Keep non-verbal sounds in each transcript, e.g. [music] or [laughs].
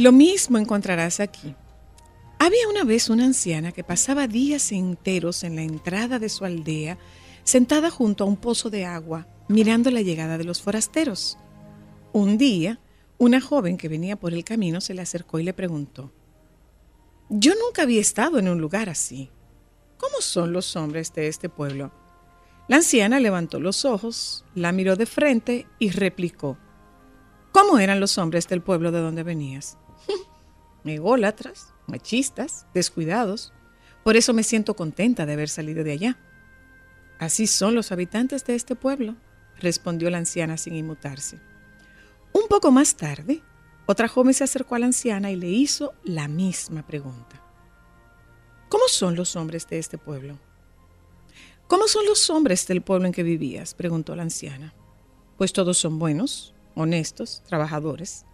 Lo mismo encontrarás aquí. Había una vez una anciana que pasaba días enteros en la entrada de su aldea, sentada junto a un pozo de agua, mirando la llegada de los forasteros. Un día, una joven que venía por el camino se le acercó y le preguntó, Yo nunca había estado en un lugar así. ¿Cómo son los hombres de este pueblo? La anciana levantó los ojos, la miró de frente y replicó, ¿Cómo eran los hombres del pueblo de donde venías? Ególatras, machistas, descuidados. Por eso me siento contenta de haber salido de allá. Así son los habitantes de este pueblo, respondió la anciana sin inmutarse. Un poco más tarde, otra joven se acercó a la anciana y le hizo la misma pregunta. ¿Cómo son los hombres de este pueblo? ¿Cómo son los hombres del pueblo en que vivías? preguntó la anciana. Pues todos son buenos, honestos, trabajadores.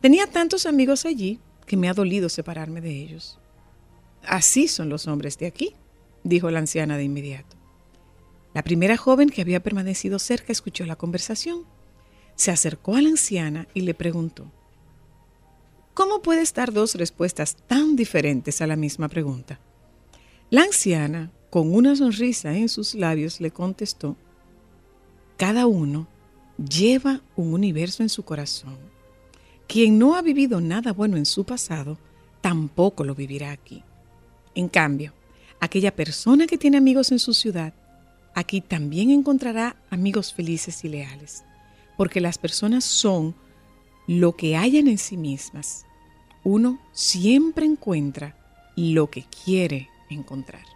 Tenía tantos amigos allí que me ha dolido separarme de ellos. Así son los hombres de aquí, dijo la anciana de inmediato. La primera joven que había permanecido cerca escuchó la conversación. Se acercó a la anciana y le preguntó, ¿Cómo puedes dar dos respuestas tan diferentes a la misma pregunta? La anciana, con una sonrisa en sus labios, le contestó, Cada uno lleva un universo en su corazón quien no ha vivido nada bueno en su pasado, tampoco lo vivirá aquí. En cambio, aquella persona que tiene amigos en su ciudad, aquí también encontrará amigos felices y leales, porque las personas son lo que hayan en sí mismas. Uno siempre encuentra lo que quiere encontrar.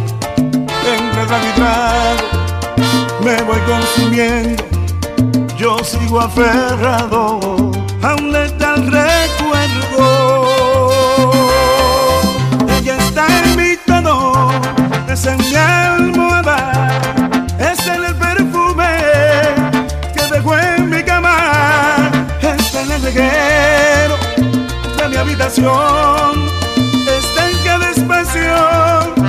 Entre mi me voy consumiendo, yo sigo aferrado a un letal recuerdo. Ella está en mi tono, es en mi almohada, es en el perfume que dejó en mi cama, está en el reguero de mi habitación, está en cada espacio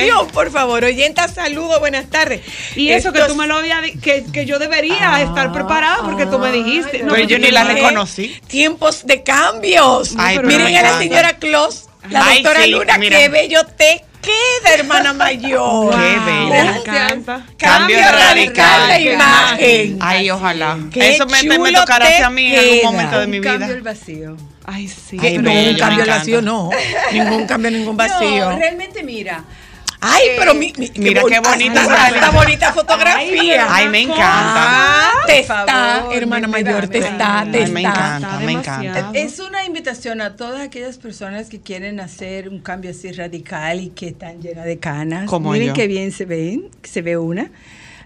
atención, por favor. Oyenta, saludo, buenas tardes. Y eso que tú me lo habías que, que yo debería estar preparada porque tú me dijiste. Ay, No, pero yo ni la no- reconocí. Tiempos de cambios. Ay, pero Miren a la señora Claus, la Ay, doctora sí, Luna, mira. qué bello te queda, hermana [laughs] mayor. Qué bella. Encanta. Cambio radical de imagen. Ay, ojalá. Qué Eso me, me tocará te hacia mí en queda. algún momento de mi vida. cambio el vacío. Ay, sí. Ay, no, bello, un cambio vacío no. Ningún cambio, ningún vacío. No, realmente mira. Ay, pero mi, mi- mira qué bonita Esta, sale. esta bonita fotografía. Ay, me encanta. Ah, te Por está, favor, hermana mayor, te está, te Ay, me está. encanta, me encanta. Es una invitación a todas aquellas personas que quieren hacer un cambio así radical y que están llenas de canas. Como Miren yo. qué bien se ven, se ve una,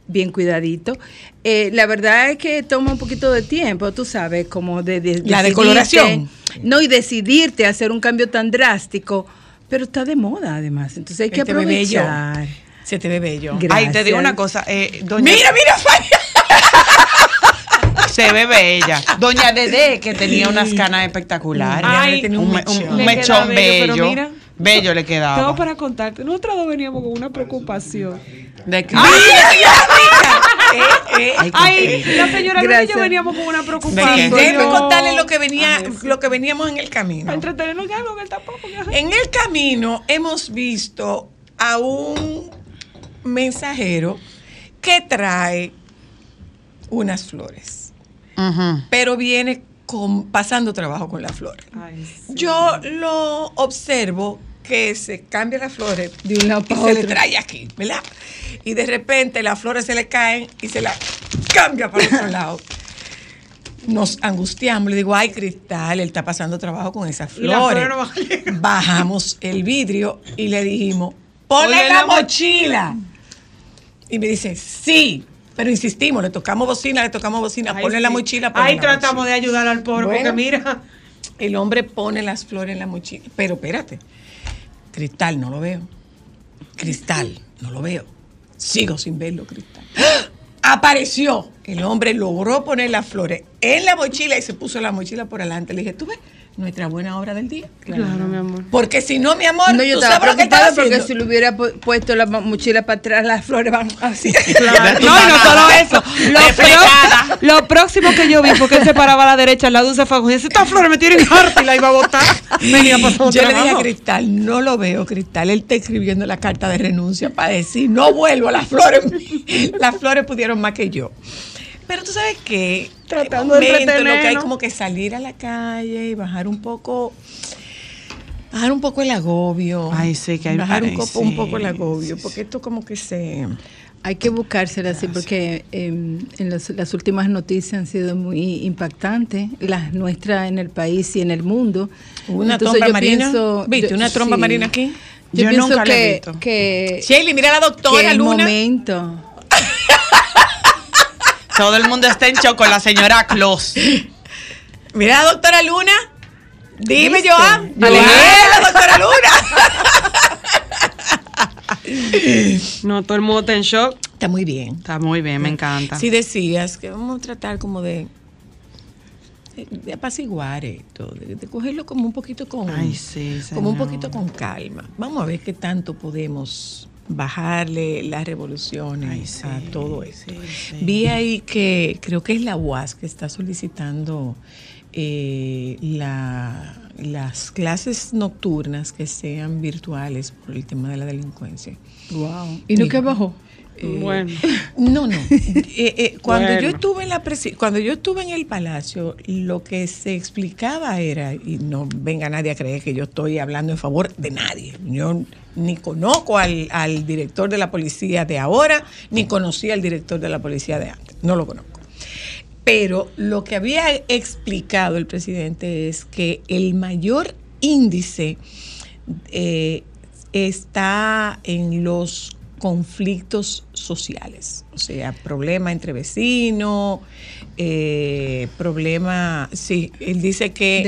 bien cuidadito. Eh, la verdad es que toma un poquito de tiempo, tú sabes, como de, de La decidirte- decoloración. No, y decidirte a hacer un cambio tan drástico, pero está de moda además, entonces hay que ve bello. aprovechar. Se te ve bello. Gracias. Ay, te digo una cosa. Eh, doña, Mira, mira. [laughs] Se ve bella. Doña Dede, que tenía unas canas espectaculares. Ay, tenía un un, me- mechón. un- mechón bello, pero bello. mira. bello le quedaba. Tengo para contarte. Nosotros dos veníamos con una preocupación. ¿De qué? Eh, eh. Ay, la señora Luna y Gracias. yo veníamos con una preocupación. Déjeme No. contarle lo que venía, Ay, sí. lo que veníamos en el camino. Para entretenernos en algo que él tampoco. En el camino hemos visto a un mensajero que trae unas flores, pero viene con, pasando trabajo con las flores. Ay, sí. Yo lo observo que se cambia las flores De un lado y se le trae aquí, ¿verdad? Y de repente las flores se le caen y se las cambia para el otro lado. nos angustiamos. Le digo, ay, Cristal, él está pasando trabajo con esas flores. no. Bajamos el vidrio y le dijimos, ponle la la mo- mochila. Y me dice, sí. Pero insistimos, le tocamos bocina, le tocamos bocina, Ay, ponle la mochila. ponle Ahí la tratamos mochila. de ayudar al pobre, Bueno. porque mira. El hombre pone las flores en la mochila. Pero espérate, Cristal, no lo veo. Cristal, no lo veo. Sigo sin verlo, Cristal. ¡Ah! Apareció. El hombre logró poner las flores en la mochila y se puso la mochila por adelante. Le dije, ¿tú ves? Nuestra buena obra del día. Claro, mi amor. Porque si no, mi amor, No, yo ¿tú estaba sabes lo que estaba preocupada porque si le hubiera pu- puesto la mo- mochila para atrás, las flores van así. [laughs] Claro. [laughs] No, y no solo eso. Lo, pro- lo próximo que yo vi, porque él se paraba a la derecha al lado de fajo y dice, esta flor me tienen harta y la iba a botar. [laughs] Venía Yo le dije a. Cristal, no lo veo, Cristal. Él está escribiendo la carta de renuncia para decir, no vuelvo, las flores, las flores pudieron más que yo. Pero tú sabes que Tratando de lo que hay como que salir a la calle y bajar un poco, bajar un poco el agobio. Ay, sí, que hay- bajar un, sí, un poco el agobio, sí, porque esto como que se Hay que buscársela así porque eh, en las, las últimas noticias han sido muy impactantes, las nuestras en el país y en el mundo. ¿Hubo una Entonces tromba yo marina? pienso- ¿Viste yo- una tromba sí. marina aquí? Yo, Yo pienso nunca la he que, visto. que, Shelly, mira a la que doctora el Luna. momento. [laughs] Todo el mundo está en shock con la señora Claus. Mira doctora Luna. Dime, ¿Viste? Joan. La doctora Luna. No, todo el mundo está en shock. Está muy bien. Está muy bien, me encanta. Si decías que vamos a tratar como de, de apaciguar esto, de, de cogerlo como un poquito con, Ay, sí, como un poquito con calma. Vamos a ver qué tanto podemos bajarle las revoluciones Ay, sí, a todo esto. sí, sí. Vi ahí que creo que es la UAS que está solicitando eh, la- las clases nocturnas que sean virtuales por el tema de la delincuencia. Wow. ¿Y no que bajó? Eh, Bueno. [laughs] No, no. Eh, eh, cuando yo estuve en la cuando yo estuve en el palacio, lo que se explicaba era, y no venga nadie a creer que yo estoy hablando en favor de nadie. Yo ni conozco al, al director de la policía de ahora, ni conocí al director de la policía de antes. No lo conozco. Pero lo que había explicado el presidente es que el mayor índice está en los conflictos sociales, o sea, problema entre vecinos, eh, problema, sí, él dice que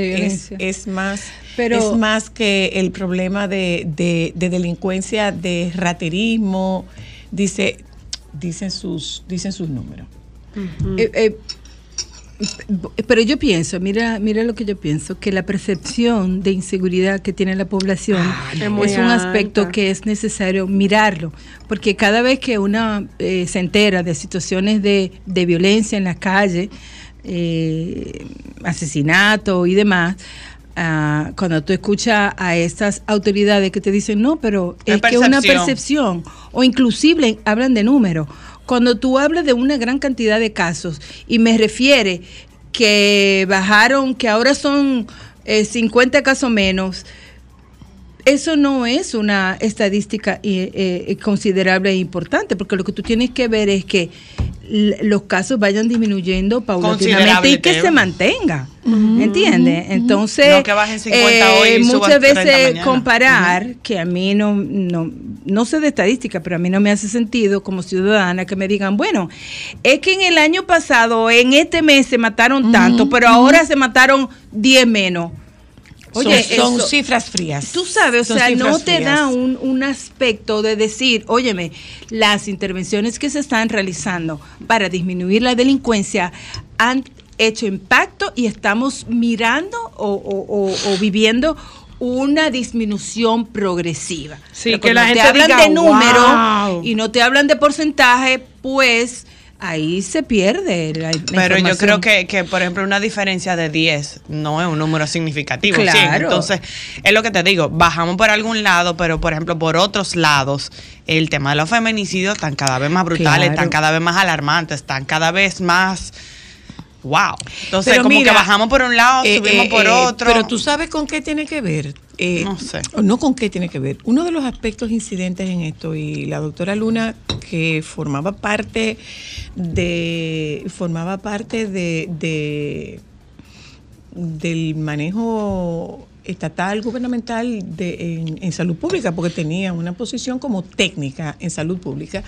es, más, Pero- es más que el problema de, de- de delincuencia, de raterismo, dice, dicen sus, dicen sus números. Eh, eh, pero yo pienso, mira, mira lo que yo pienso, que la percepción de inseguridad que tiene la población es es, un aspecto alta. que es necesario mirarlo, porque cada vez que una eh, se entera de situaciones de, de violencia en la calle, eh, asesinato y demás, ah, cuando tú escuchas a estas autoridades que te dicen, no, pero es que una percepción. percepción o inclusive hablan de números. Cuando tú hablas de una gran cantidad de casos y me refiere que bajaron, que ahora son eh, 50 casos menos, eso no es una estadística eh, eh, considerable e importante, porque lo que tú tienes que ver es que los casos vayan disminuyendo paulatinamente y que se mantenga. ¿Entiendes? Entonces, No que bajen 50 hoy y suban muchas 30 veces comparar, que a mí no, no, no sé de estadística, pero a mí no me hace sentido como ciudadana que me digan, bueno, es que en el año pasado, en este mes se mataron tanto, pero ahora se mataron 10 menos. Oye, son, son eso- cifras frías. Tú sabes, o sea, no te frías. da un, un aspecto de decir, óyeme, las intervenciones que se están realizando para disminuir la delincuencia han hecho impacto y estamos mirando o, o- o- o viviendo una disminución progresiva. Sí, Pero que la cuando te gente hablan diga, de número "Wow". y no te hablan de porcentaje, pues ahí se pierde la, Pero yo creo que, que, por ejemplo, una diferencia de 10 no es un número significativo. ¿sí? Claro. Entonces, es lo que te digo, bajamos por algún lado, pero, por ejemplo, por otros lados, el tema de los feminicidios están cada vez más brutales, Claro. están cada vez más alarmantes, están cada vez más... ¡Wow! Entonces, Pero como mira, que bajamos por un lado, Eh, subimos eh, por eh, otro. Pero tú sabes con qué tiene que ver. No sé. no con qué tiene que ver. Uno de los aspectos incidentes en esto, y la doctora Luna, que formaba parte de, formaba parte de, de- del manejo estatal gubernamental de, en, en salud pública, porque tenía una posición como técnica en salud pública.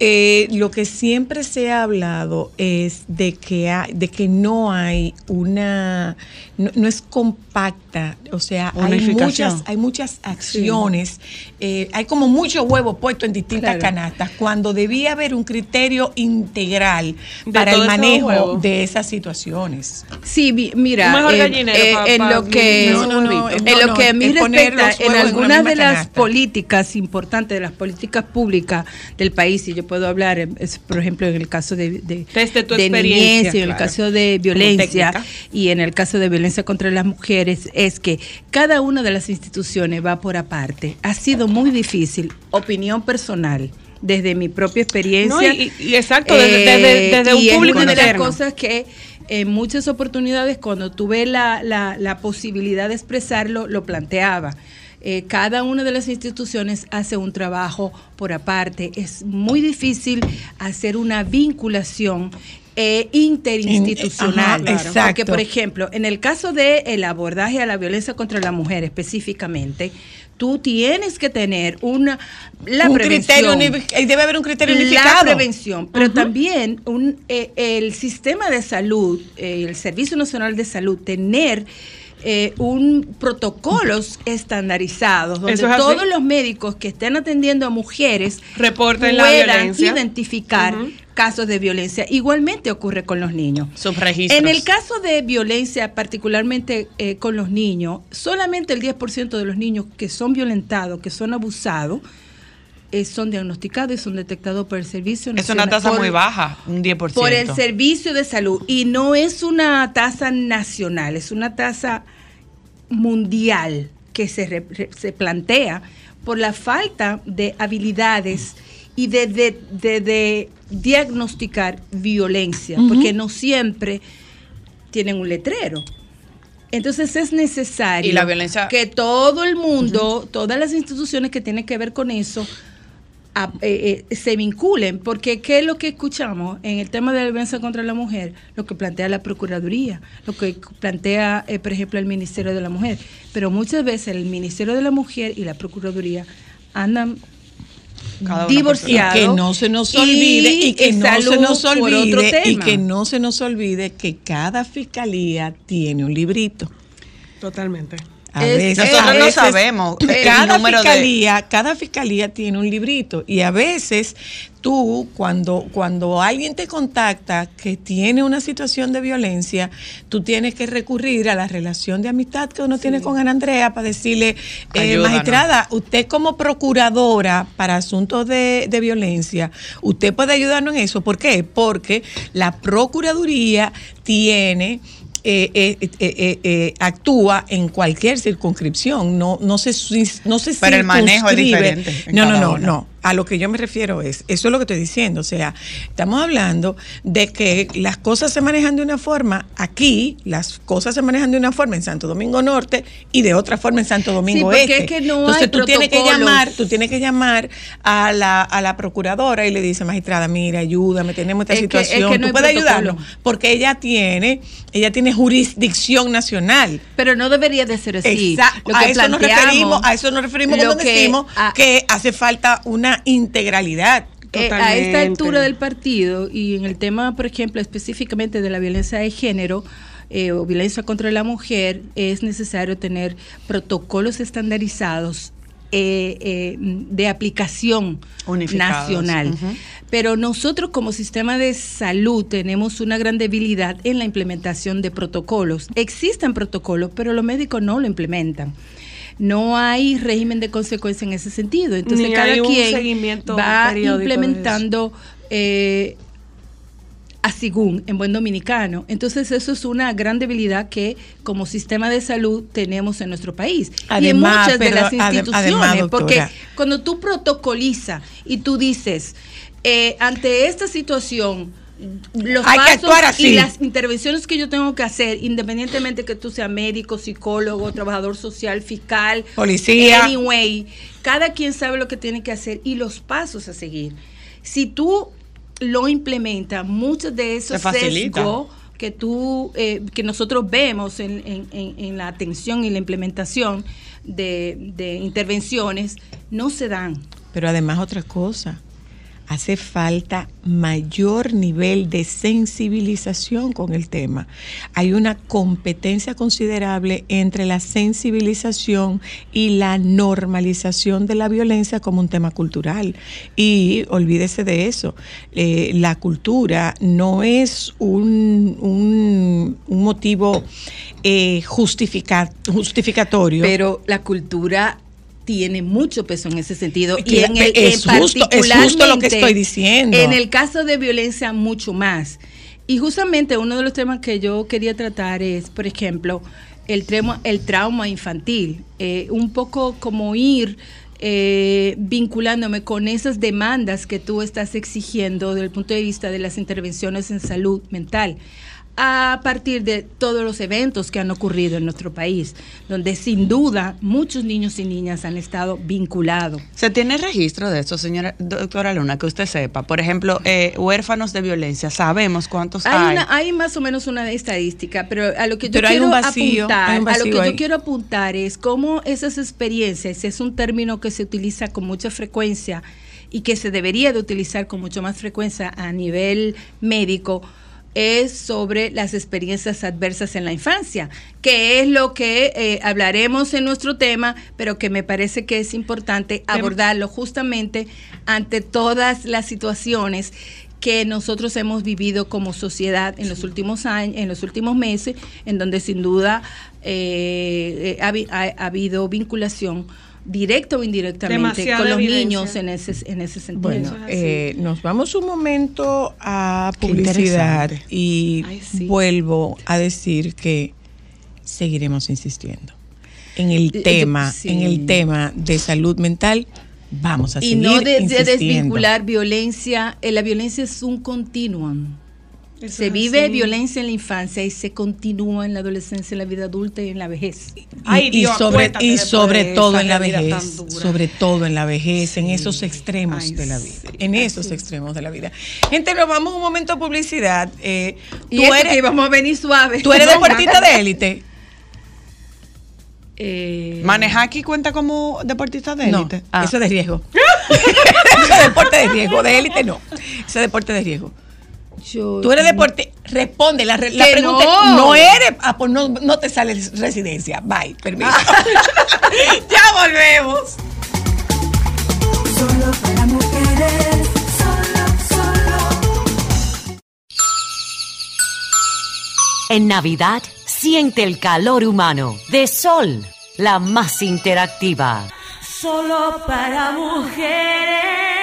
Eh, lo que siempre se ha hablado es de que, hay- de que no hay una, no, no es compacta, o sea, hay muchas, hay muchas acciones, eh, hay como muchos huevos puestos en distintas Claro. canastas, cuando debía haber un criterio integral De para el manejo de esas situaciones. Sí, mi- mira, eh, eh, pa- en pa- lo que No, no, no, en no, lo no, que a mí respecta, en algunas de las canasta. políticas importantes, de las políticas públicas del país, y yo puedo hablar, eh, es, por ejemplo, en el caso de, de, Desde tu de experiencia, niñez, en el caso de violencia y en el caso de violencia contra las mujeres, es que cada una de las instituciones va por aparte. Ha sido muy difícil, opinión personal. Desde mi propia experiencia. No, y- exacto, desde- desde- desde un y es público una de las cosas que en muchas oportunidades cuando tuve la, la, la posibilidad de expresarlo, lo planteaba. Eh, cada una de las instituciones hace un trabajo por aparte. Es muy difícil hacer una vinculación eh, interinstitucional. Ajá. Porque, por ejemplo, en el caso del abordaje a la violencia contra la mujer específicamente, tú tienes que tener una la un prevención. criterio debe haber un criterio La unificado. prevención, pero también un, eh, el sistema de salud, eh, el Servicio Nacional de Salud, tener eh, un protocolos estandarizados donde es todos los médicos que estén atendiendo a mujeres Reporten la puedan violencia. identificar casos de violencia. Igualmente ocurre con los niños. En el caso de violencia, particularmente eh, con los niños, solamente el 10% de los niños que son violentados, que son abusados, eh, son diagnosticados y son detectados por el servicio Es una tasa por- muy baja, un 10%. por el servicio de salud y no es una tasa nacional, es una tasa mundial que se, re- re- se plantea por la falta de habilidades y de, de- de- de diagnosticar violencia, porque no siempre tienen un letrero. Entonces es necesario Y la violencia- que todo el mundo, todas las instituciones que tienen que ver con eso, a- eh, eh, se vinculen, porque ¿qué es lo que escuchamos en el tema de la violencia contra la mujer? Lo que plantea la Procuraduría, lo que plantea, eh, por ejemplo, el Ministerio de la Mujer. Pero muchas veces el Ministerio de la Mujer y la Procuraduría andan divorciados. Y que no se nos olvide y, que no se nos olvide y que no se nos olvide que cada fiscalía tiene un librito. Totalmente. A Es- veces, Nosotros a no sabemos el cada de- fiscalía, cada fiscalía tiene un librito y a veces tú cuando cuando alguien te contacta que tiene una situación de violencia, tú tienes que recurrir a la relación de amistad que uno tiene con Ana Andrea para decirle, eh, magistrada, usted como procuradora para asuntos de, de violencia, usted puede ayudarnos en eso. ¿Por qué? Porque la Procuraduría tiene eh, eh, eh, eh, eh, actúa en cualquier circunscripción, no, no se, no se Pero el manejo es diferente en No, no, no, una. no. A lo que yo me refiero es, eso es lo que estoy diciendo, o sea, estamos hablando de que las cosas se manejan de una forma aquí, las cosas se manejan de una forma en Santo Domingo Norte y de otra forma en Santo Domingo porque Este. es que no Entonces tú tienes que llamar, tú tienes que llamar a la, a la procuradora y le dice, magistrada, mira, ayúdame, tenemos esta Es que- es que situación, no tú puedes ayudarnos, porque ella tiene, ella tiene jurisdicción nacional. Pero no debería de ser así. Exacto. Lo a eso nos referimos, a eso nos referimos cuando decimos a- que hace falta una integralidad. Eh, a esta altura del partido y en el tema, por ejemplo, específicamente de la violencia de género eh, o violencia contra la mujer, es necesario tener protocolos estandarizados eh, eh, de aplicación nacional. Pero nosotros como sistema de salud tenemos una gran debilidad en la implementación de protocolos. Existen protocolos, pero los médicos no lo implementan. No hay régimen de consecuencia en ese sentido. Entonces Ni cada hay quien va implementando eh, a según en buen dominicano. Entonces eso es una gran debilidad que como sistema de salud tenemos en nuestro país y en Además, muchas de las instituciones, además, porque cuando tú protocolizas y tú dices, eh, ante esta situación, los Hay que pasos actuar así. y las intervenciones que yo tengo que hacer, independientemente que tú seas médico, psicólogo, trabajador social, fiscal, Policía. anyway, cada quien sabe lo que tiene que hacer y los pasos a seguir. Si tú lo implementas, muchos de esos sesgos que tú, eh, que nosotros vemos en, en- en- en la atención y la implementación de, de intervenciones, no se dan. Pero además otra cosa, hace falta mayor nivel de sensibilización con el tema. Hay una competencia considerable entre la sensibilización y la normalización de la violencia como un tema cultural. Y olvídese de eso, eh, la cultura no es un, un- motivo eh, justifica- justificatorio. Pero la cultura tiene mucho peso en ese sentido. Y en el, es en justo- es justo lo que estoy diciendo. En el caso de violencia, mucho más. Y justamente uno de los temas que yo quería tratar es, por ejemplo, el, trauma, el trauma infantil. Eh, un poco como ir eh, vinculándome con esas demandas que tú estás exigiendo desde el punto de vista de las intervenciones en salud mental a partir de todos los eventos que han ocurrido en nuestro país, donde sin duda muchos niños y niñas han estado vinculados. ¿Se tiene registro de eso, señora doctora Luna, que usted sepa? Por ejemplo, eh, huérfanos de violencia, ¿sabemos cuántos hay? Hay, una- hay más o menos una estadística, pero a lo que yo Pero quiero vacío, apuntar, a lo que ahí. yo quiero apuntar es cómo esas experiencias, es un término que se utiliza con mucha frecuencia y que se debería de utilizar con mucho más frecuencia a nivel médico, es sobre las experiencias adversas en la infancia, que es lo que eh, hablaremos en nuestro tema, pero que me parece que es importante abordarlo justamente ante todas las situaciones que nosotros hemos vivido como sociedad en los últimos años, en los últimos meses, en donde sin duda eh, eh, ha, habi- ha- ha habido vinculación directa o indirectamente Demasiada con los evidencia. niños en ese, en ese sentido. Bueno, es eh, nos vamos un momento a publicidad y Ay, sí. vuelvo a decir que seguiremos insistiendo en el Eh, tema, sí. en el tema de salud mental. Vamos a y seguir no de, de desvincular violencia. Eh, la violencia es un continuum. Eso se vive así. violencia en la infancia y se continúa en la adolescencia, en la vida adulta y en la vejez. Ay, y, Dios, y sobre, y sobre todo en la vejez, sobre todo en la vejez, en esos extremos Ay, de la vida, sí. en esos extremos de la vida. Gente, nos vamos un momento a publicidad. Eh, Y tú, eso eres, que íbamos a venir suave. tú eres [laughs] deportista de élite. Eh, ¿Manejar aquí cuenta como deportista de No, élite? Ah. eso es de riesgo. [laughs] [laughs] eso es deporte de riesgo, de élite no. Eso es deporte de riesgo. Yo- Tú eres deporte, responde la, pregunta. es, no. No eres, ah, pues no, no te sale residencia. Bye, permiso. [laughs] ya volvemos. Solo para mujeres, solo, solo. En Navidad, siente el calor humano de Sol, la más interactiva. Solo para mujeres.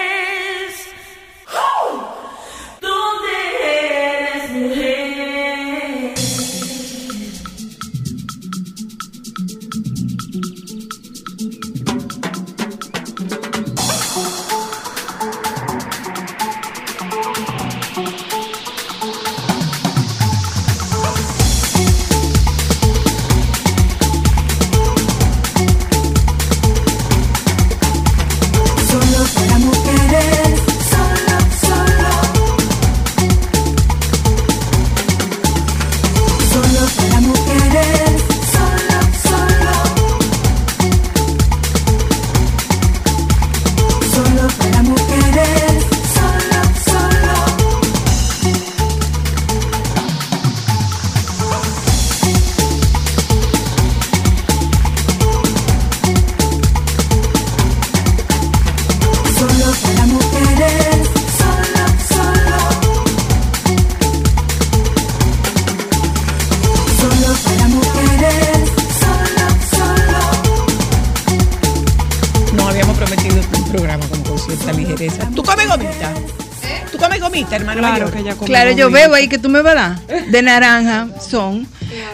Claro que yo veo ahí que tú me vas a dar de naranja son.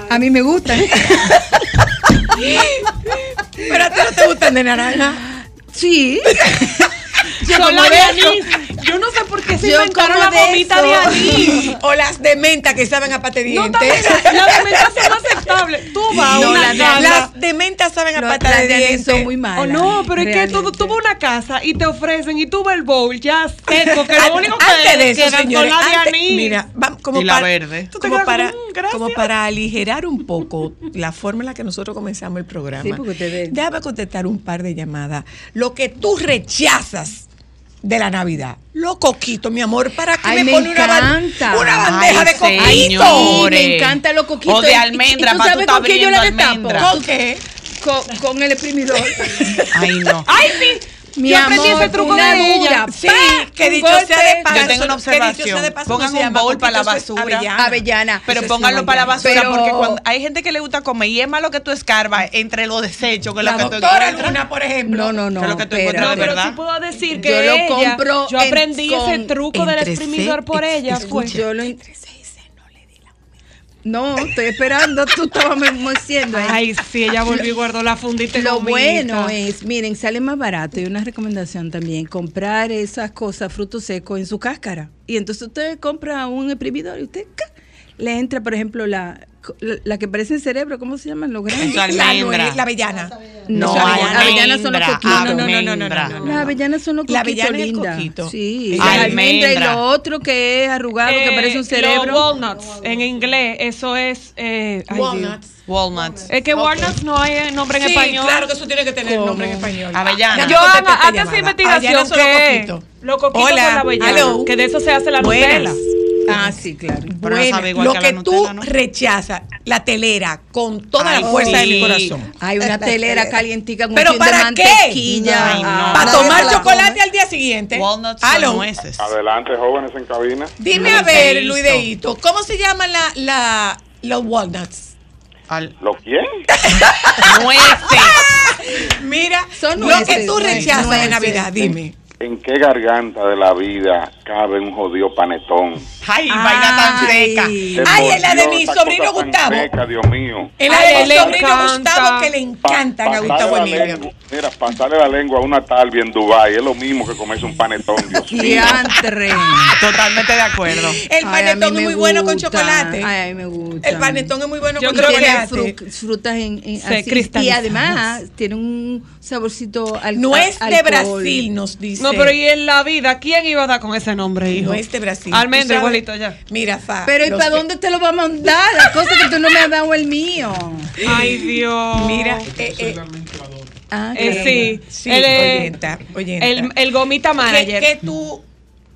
A mí me gustan. [laughs] Pero a ti no te gustan de naranja. Sí. Son como de anís. Yo no sé por qué se Yo inventaron como la de de anís. O las de menta que saben a pate No, dientes. también, las de menta son aceptables. Tú vas a No, una las de- casa. Las de menta saben a pata las de de dientes. son muy Oh, malas. no, pero es que tú, vas a una casa y te ofrecen y tú ves el bowl ya seco, que lo único que antes de eso, señores, las de antes- anís. mira, va- como Y la para, verde. Tú te como quedas para, como, "Mm, gracias". como para aligerar un poco la forma en la que nosotros comenzamos el programa. Sí, porque ustedes- Déjame contestar un par de llamadas. Lo que tú rechazas de la Navidad. Los coquitos, mi amor, ¿para qué Ay, me, me pone una, ban- encanta. una bandeja Ay, de coquitos? Ay, sí, me encantan los coquitos. O de Y- y- almendra, ¿y tú sabes con qué yo la abriendo destapo? almendra. ¿Con qué? Con, con el exprimidor. Ay, no. Ay, sí. Mi Yo aprendí amor, ese truco de ella. Sí, que dicho golpe. sea de paso. Yo tengo una que dicho sea observación. de paso, Pongan no un bowl para la basura. avellana. Avellana. Pero pónganlo para la basura Pero- porque cuando hay gente que le gusta comer y es malo que tú escarbas entre los desechos que es La lo que tú doctora encuentras. Luna, por ejemplo. No, no, no. Que es lo que tú encuentras de Pero verdad. sí puedo decir Yo que lo ella, compro yo aprendí en- ese truco del exprimidor por ella. escucha. Fue. Yo lo No, estoy esperando. Tú estabas meciendo ahí. Ay, sí, ella volvió y guardó la fundita. Lo bueno es, miren, sale más barato y una recomendación también, comprar esas cosas, frutos secos en su cáscara. Y entonces usted compra un exprimidor y usted le entra, por ejemplo, la, la, la que parece el cerebro, ¿cómo se llaman los grandes? La, almendra. la avellana. No, Eso, las avellanas son los coquitos. No, no, no, no, no, no, no, Las avellanas son los La coquitos avellana es el coquito. Sí, Y la la almendra y lo otro que es arrugado, que Eh, parece un Los cerebro. walnuts, en inglés, eso es... Eh, ay, Dios. Walnuts. Walnuts. Es que walnuts no hay eh, nombre en Sí, español. claro que eso tiene que tener nombre en español. Avellana. Yo, hazte esa investigación son que coquitos. los coquitos Hola. con la avellana, Hello. que de eso se hace la Buenas. Nutella. Ah, sí, claro. Pero no Bueno, sabe igual lo que que, la tú ¿no? rechazas, la telera, con toda Ay, la fuerza de mi sí. corazón. Hay una [laughs] telera calientica con ¿Pero de para qué? no. Ah, Para tomar chocolate come. al día siguiente. Walnuts son nueces. Adelante, jóvenes en cabina. Dime a ver, Luideito, ¿cómo se llaman la, la, los walnuts? Al- ¿Lo quién? [laughs] nueces. [laughs] Mira, Son lo nueces, que tú nueces, rechazas de nueces. Navidad, dime. ¿En qué garganta de la vida cabe un jodido panetón? Ay, vaina tan seca. Se Ay, es la de mi sobrino Gustavo. seca, Dios mío. Es la de mi sobrino. Gustavo que le Pa- encantan a Gustavo Emilio. lengua- Mira, pasarle la lengua a una talvia en Dubái es lo mismo que comerse un panetón, Dios [laughs] mío. Diantre. Totalmente de acuerdo. El panetón es muy bueno con chocolate. Ay, a mí me gusta. El panetón es muy bueno Yo con creo que tiene chocolate. fru- frutas en, en- Sí, así, y además tiene un saborcito al No es de alcohol. Brasil, nos dice. No, pero y en la vida, ¿quién iba a dar con ese nombre, hijo? No es de Brasil. Almendra, igualito ya. Mira, Fa. Pero ¿y para que- dónde te lo va a mandar? La cosa que tú no me has dado el mío. [laughs] Ay, Dios. Mira, eh, eh, Ah, Eh, sí, sí, el, oyenta, oyenta. el, el gomita ¿Qué, manager. qué tú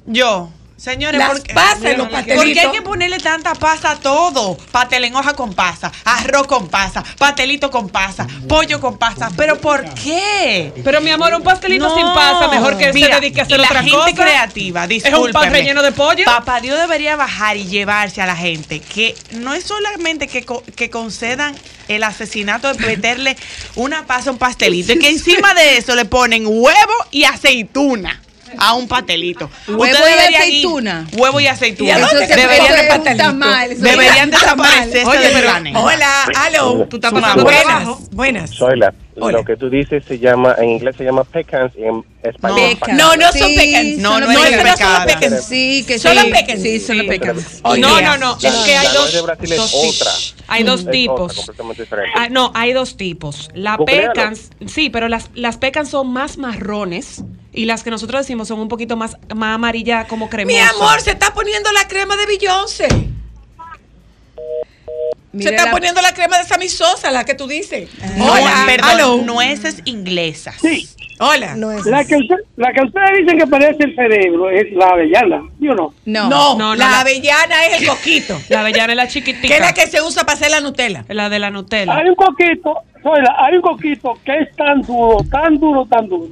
Yo. Señores, Las ¿por qué, pasas y los ¿por qué pastelitos. hay que ponerle tanta pasa a todo? Pastel en hoja con pasa, arroz con pasa, pastelito con pasa, pollo con pasa. ¿Pero por qué? Pero mi amor, un pastelito No. sin pasa, mejor que Mira, se dedique a hacer y la otra gente cosa. creativa, Es un pan discúlpeme. relleno de pollo. Papá Dios debería bajar y llevarse a la gente que no es solamente que, co- que concedan el asesinato de meterle una pasa a un pastelito, es que [laughs] encima de eso le ponen huevo y aceituna. A un pastelito. ¿Huevo Ustedes y ir- aceituna? huevo y ¿Y a aceituna. dónde se Deberían, puede de- pastelito? eso deberían es un tamal. desaparecerse Oye, pero, hola, aló. Tú estás pasando. Buenas, buenas. Soy la, Hola. lo que tú dices se llama, en inglés se llama pecans y en español. Pecans. No, no son Sí, pecans. No, no los es no son las pecada. pecans. Sí, que Son sí. las pecans. Sí, son las Sí. pecans. No, no, no. La- es que hay la dos. nuez de Brasil es dos otra. tipos. Hay dos Es otra, tipos. Ah, no, hay dos tipos. La pecans, sí, pero las, las pecans son más marrones y las que nosotros decimos son un poquito más, más amarilla como cremosa. Mi amor, se está poniendo la crema de Beyoncé. Se está la- poniendo la crema de Sammy Sosa, la que tú dices. Hola, perdón, nueces inglesas. Sí, Hola. la que, usted- la que ustedes dicen que parece el cerebro es la avellana, ¿sí o no? No. No, no, la, la- avellana es el coquito, [laughs] La avellana es la chiquitica. que es la que se usa para hacer la Nutella. La de la Nutella. Hay un coquito, hay un coquito que es tan duro, tan duro, tan duro,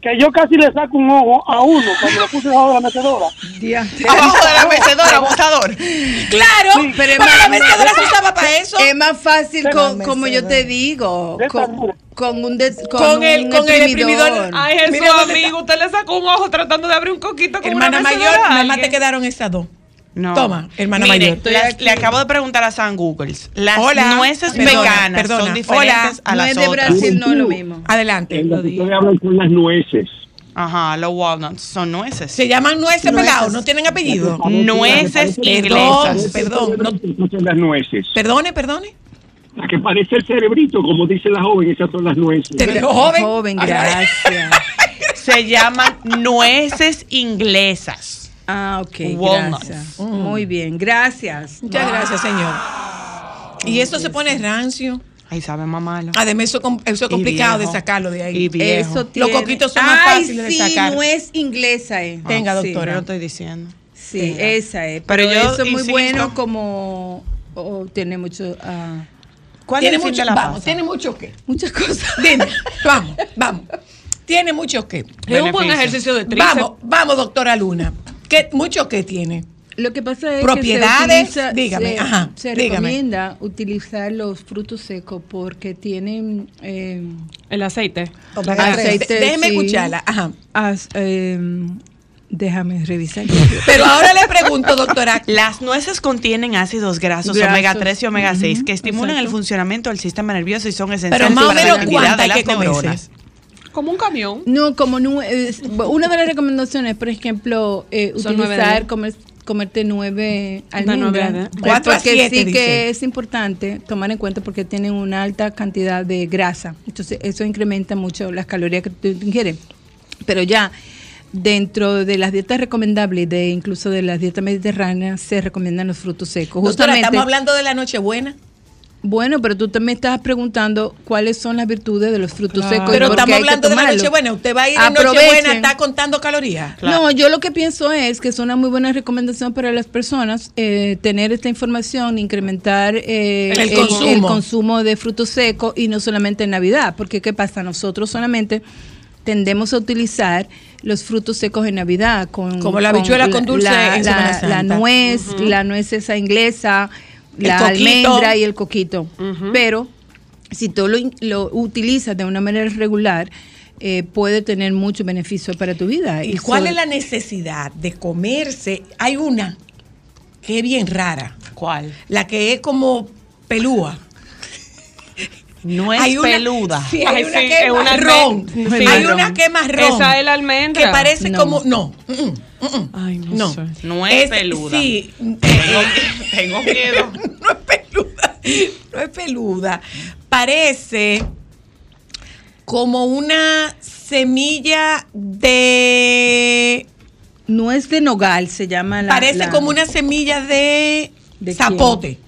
que yo casi le saco un ojo a uno cuando lo puse debajo de la metedora. Abajo de la mecedora, abusador. Claro, pero pero es la más- mezcladora se usaba para eso. Es más fácil Pero con, me como yo te digo, con, con un de- con, Con el- un con el exprimidor. exprimidor. Ay, Jesús, amigo, usted le sacó un ojo tratando de abrir un coquito con Hermana una mayor, nada más te quedaron esas dos. No. Toma, hermana Mire, mayor. las- le acabo de preguntar a San Googles. Las Hola. nueces Perdona, veganas perdona. son diferentes Hola. a No las es de otras. Brasil, no es lo mismo. Adelante. Ustedes hablan con las nueces. Ajá, los walnuts son nueces. Se llaman nueces pelados, no tienen apellido. Nueces Perdón, inglesas. Perdón, no- son las nueces. perdone, perdone. La que parece el cerebrito, como dice la joven, esas son las nueces. Pero joven. Joven, gracias. Se llaman nueces inglesas. Ah, ok, Walnuts. gracias. Muy bien, gracias. Muchas gracias, señor. Y esto se pone rancio. Ahí sabe más malo. Además, eso, es complicado viejo. de sacarlo de ahí. Y viejo. Eso Los tiene- coquitos son más Ay, fáciles de sí, sacar. no es inglesa, eh. Tenga, Sí. doctora. Yo lo estoy diciendo. Sí, esa es. Pero Pero, yo eso es muy bueno como oh, tiene mucho ah, ¿Cuál tiene es el mucho, de la vamos, tiene mucho que. muchas cosas. Dime, [laughs] vamos, vamos. Tiene mucho que. Es un buen ejercicio de tríceps. Vamos, vamos, doctora Luna. ¿Qué, mucho que tiene? Lo que pasa es Propiedades, que se, utiliza- dígame, se, ajá, se dígame. recomienda utilizar los frutos secos porque tienen eh, El aceite. aceite. Déjeme sí, escucharla. Ajá. as- eh, déjame revisar. Pero ahora le pregunto, doctora. [laughs] Las nueces contienen ácidos grasos, Grasos. omega 3 y omega 6 Ujú, que estimulan el funcionamiento del sistema nervioso y son esenciales Pero más o para la menos actividad cuánta de hay las neuronas. Como un camión. No, como no, es- una de las recomendaciones, por ejemplo, eh, utilizar, comer, comerte nueve almendras. Cuatro a siete, sí dice. que es importante tomar en cuenta porque tienen una alta cantidad de grasa. Entonces, eso incrementa mucho las calorías que tú ingieres. Pero ya dentro de las dietas recomendables, de incluso de las dietas mediterráneas, se recomiendan los frutos secos. Doctora, Justamente, estamos hablando de la Nochebuena. Bueno, pero tú también estás preguntando cuáles son las virtudes de los frutos Claro. secos. Pero estamos hablando de la. Nochebuena. Usted va a ir en. Nochebuena, está contando calorías. No, yo lo que pienso es que es una muy buena recomendación para las personas eh, tener esta información, incrementar eh, El consumo. el consumo de frutos secos y no solamente en Navidad, porque ¿qué pasa? Nosotros solamente tendemos a utilizar los frutos secos en Navidad, con, Como la habichuela con dulce la, en la- Semana la nuez, la nuez esa inglesa, la coquito. almendra y el coquito. Pero si tú lo, utilizas de una manera regular, eh, puede tener mucho beneficio para tu vida. ¿Y Eso- cuál es la necesidad de comerse? Hay una que es bien rara. ¿Cuál? La que es como pelúa. No es Hay una- peluda. Sí, hay Ay, una sí, que es es una sí. Hay marrón. una que es marrón. Esa es la almendra. Que parece No. como. No. mm, mm, mm. Ay, no, No. sé. No es peluda. Sí. Tengo, [laughs] tengo miedo. [laughs] no es peluda. No es peluda. Parece como una semilla de. Nuez de nogal se llama la. parece la- como una semilla de, ¿De zapote.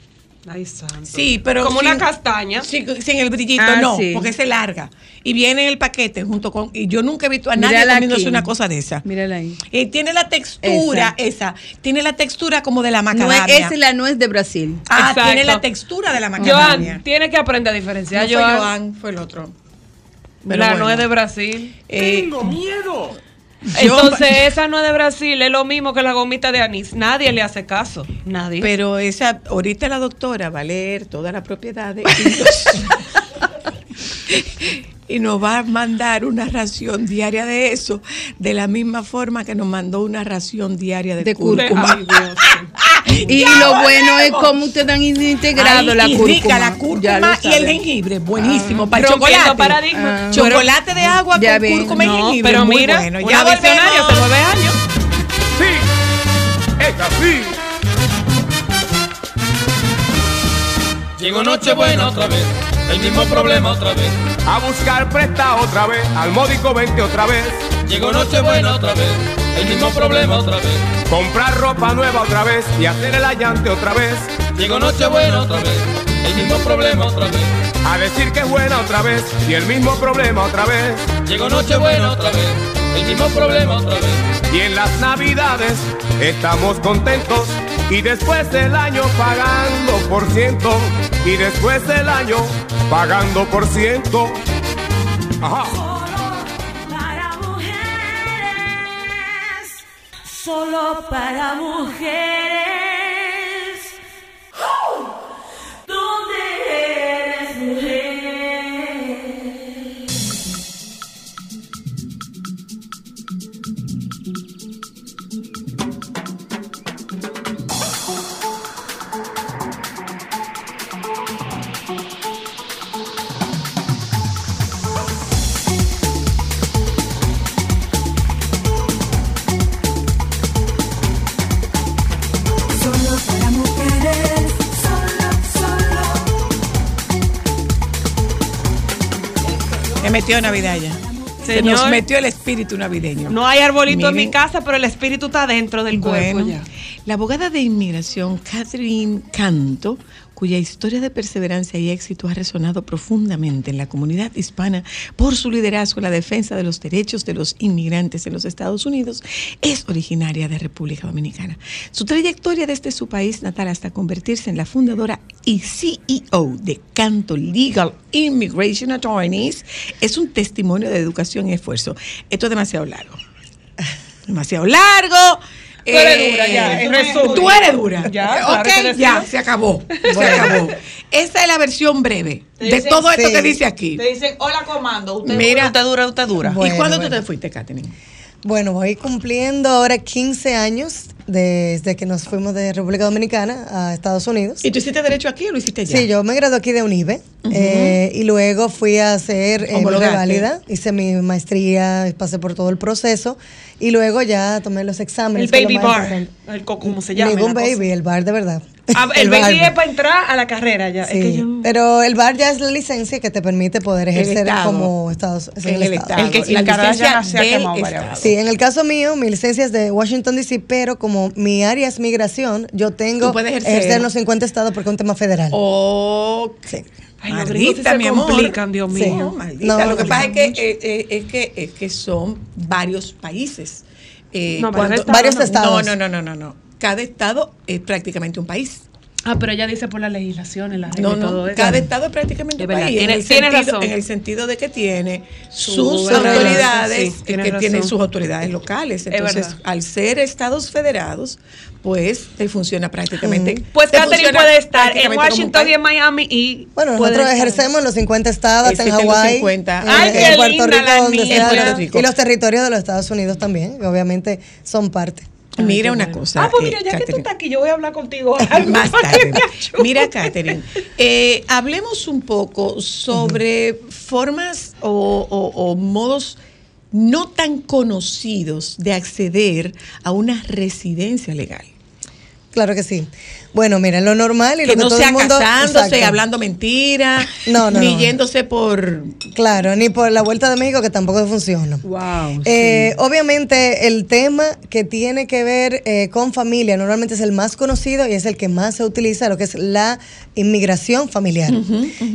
Ay, santo. Sí, pero. Como sin- una castaña. Sí, sin el brillito, Ah, no, sí. porque se larga. Y viene en el paquete junto con. Y yo nunca he visto a nadie Mírala comiéndose aquí. una cosa de esa. Mírala ahí. Y tiene la textura, esa. Tiene la textura como de la macadamia. esa es la nuez de Brasil. Ah, Exacto. tiene la textura de la macadamia. Joan, tiene que aprender a diferenciar. No fue Joan. Joan, fue el otro. Pero la bueno. nuez de Brasil. Eh, miedo! Entonces, esa nuez de Brasil es lo mismo que la gomita de anís. Nadie le hace caso. Nadie. pero esa, ahorita la doctora va a leer todas las propiedades [laughs] [laughs] y nos, va a mandar una ración diaria de eso, de la misma forma que nos mandó una ración diaria de, De cúrcuma. cúrcuma. Ay, Dios. [laughs] Y Ya lo bueno es cómo ustedes han integrado Ay, la y cúrcuma. rica, la cúrcuma y el jengibre, buenísimo. para el Rompiendo chocolate. paradigma. Ah. Chocolate de agua con ven, cúrcuma y jengibre. pero muy mira, bueno. una Ya diccionaria hace nueve años. ¡Sí! ¡Es así! Llegó Nochebuena otra vez, el mismo problema otra vez. A buscar presta otra vez, al módico 20 otra vez. Llegó Nochebuena otra vez, el mismo problema otra vez. Comprar ropa nueva otra vez y hacer el allante otra vez. Llegó Nochebuena otra vez, el mismo problema otra vez. A decir que es buena otra vez y el mismo problema otra vez. Llegó Nochebuena otra vez, el mismo problema otra vez. Y en las navidades estamos contentos y después del año pagando por ciento. Y después del año pagando por ciento. Ajá. para mujeres, solo para mujeres. Metió Navidad ya. Se nos metió el espíritu navideño. No hay arbolito en mi casa, pero el espíritu está dentro del cuerpo Bueno, ya. La abogada de inmigración Catherine Canto, cuya historia de perseverancia y éxito ha resonado profundamente en la comunidad hispana por su liderazgo en la defensa de los derechos de los inmigrantes en los Estados Unidos, es originaria de República Dominicana. Su trayectoria desde su país natal hasta convertirse en la fundadora y CEO de Canto Legal Immigration Attorneys es un testimonio de educación y esfuerzo. Esto es demasiado largo [laughs] demasiado largo. Tú eres dura, ya, resumen. Tú eres dura. Ya, Eh, claro ok, ya, se acabó. Se acabó. Esta es la versión breve Te de dicen- todo esto sí. que dice aquí. Te dicen, hola comando, usted Mira. usted dura, usted dura. ¿Y cuándo tú te fuiste, Katherine? Bueno, voy cumpliendo ahora 15 años desde que nos fuimos de República Dominicana a Estados Unidos. ¿Y tú hiciste derecho aquí o lo hiciste ya? Sí, yo me gradué aquí de UNIBE eh, y luego fui a hacer eh, mi reválida, hice mi maestría, pasé por todo el proceso y luego ya tomé los exámenes. El baby bar. importante. El co- ¿Cómo se llama? Ningún la cosa? baby, el bar de verdad. Ah, [laughs] el, bar. baby es para entrar a la carrera ya. Es que Sí, yo- pero el bar ya es la licencia que te permite poder El ejercer estado. como Estados es en En el estado. El que La licencia ha del quemado varias estado. Sí, en el caso mío, mi licencia es de Washington DC, pero como mi área es migración, yo tengo ejercer. en los 50 estados porque es un tema federal. Ok. Sí. Ay, sí se mi amor. complican, Dios Sí. mío. No, maldita. No, lo que pasa es que, eh, eh, es que es que son varios países. Eh, No, varios estados Varios no, no, no, no, no. Cada estado es prácticamente un país. Ah, pero ella dice por la legislación, la No, no. Cada estado es prácticamente Es un país. tiene- en, el tiene sentido, razón. en el sentido de que tiene Su sus autoridades, sí, eh, tiene que tienen razón. sus autoridades locales. Es Entonces, verdad. al ser estados federados, pues te funciona prácticamente. Pues Catherine puede estar en Washington y en Miami y. Bueno, nosotros estar- ejercemos en los 50 estados, en Hawái, 50. en, en Puerto Rico, donde sea, En Puerto Rico. y los territorios de los Estados Unidos también, obviamente son parte. Mira una cosa. Ah, pues eh, mira, ya que tú Catherine. estás aquí, yo voy a hablar contigo. [laughs] Más tarde. Mira, Catherine, eh, hablemos un poco sobre formas o, o- o modos no tan conocidos de acceder a una residencia legal. Claro que sí. Bueno, mira, lo normal y Que lo que no todo sea el mundo casándose, Exacto. hablando mentiras, [laughs] No, no, ni no. yéndose por... Claro, ni por la vuelta de México, que tampoco funciona. Wow. Eh, Obviamente el tema que tiene que ver eh, con familia normalmente es el más conocido y es el que más se utiliza, lo que es la inmigración familiar.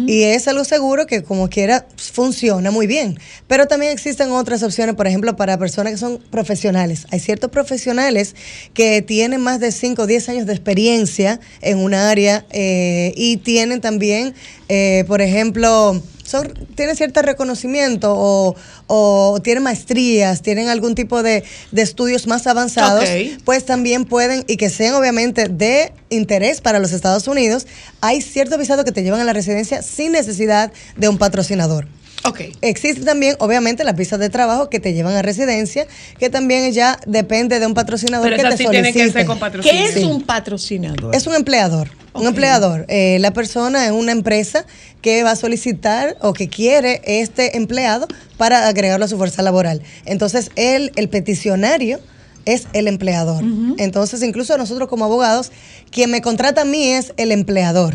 Y es algo seguro que como quiera funciona muy bien. Pero también existen otras opciones, por ejemplo, para personas que son profesionales. Hay ciertos profesionales que tienen más de 5 o 10 años de experiencia en un área eh, y tienen también, eh, por ejemplo, son, tienen cierto reconocimiento o, o tienen maestrías, tienen algún tipo de, de estudios más avanzados, pues también pueden, y que sean obviamente de interés para los Estados Unidos, hay ciertos visados que te llevan a la residencia sin necesidad de un patrocinador. Ok. Existe también, obviamente, las visas de trabajo que te llevan a residencia, que también ya depende de un patrocinador Pero que te sí tienen que solicite. ser con. ¿Qué es un patrocinador? Es un empleador. Un empleador. Eh, la persona es una empresa que va a solicitar o que quiere este empleado para agregarlo a su fuerza laboral. Entonces, él, el peticionario, es el empleador. Entonces, incluso nosotros como abogados, quien me contrata a mí es el empleador.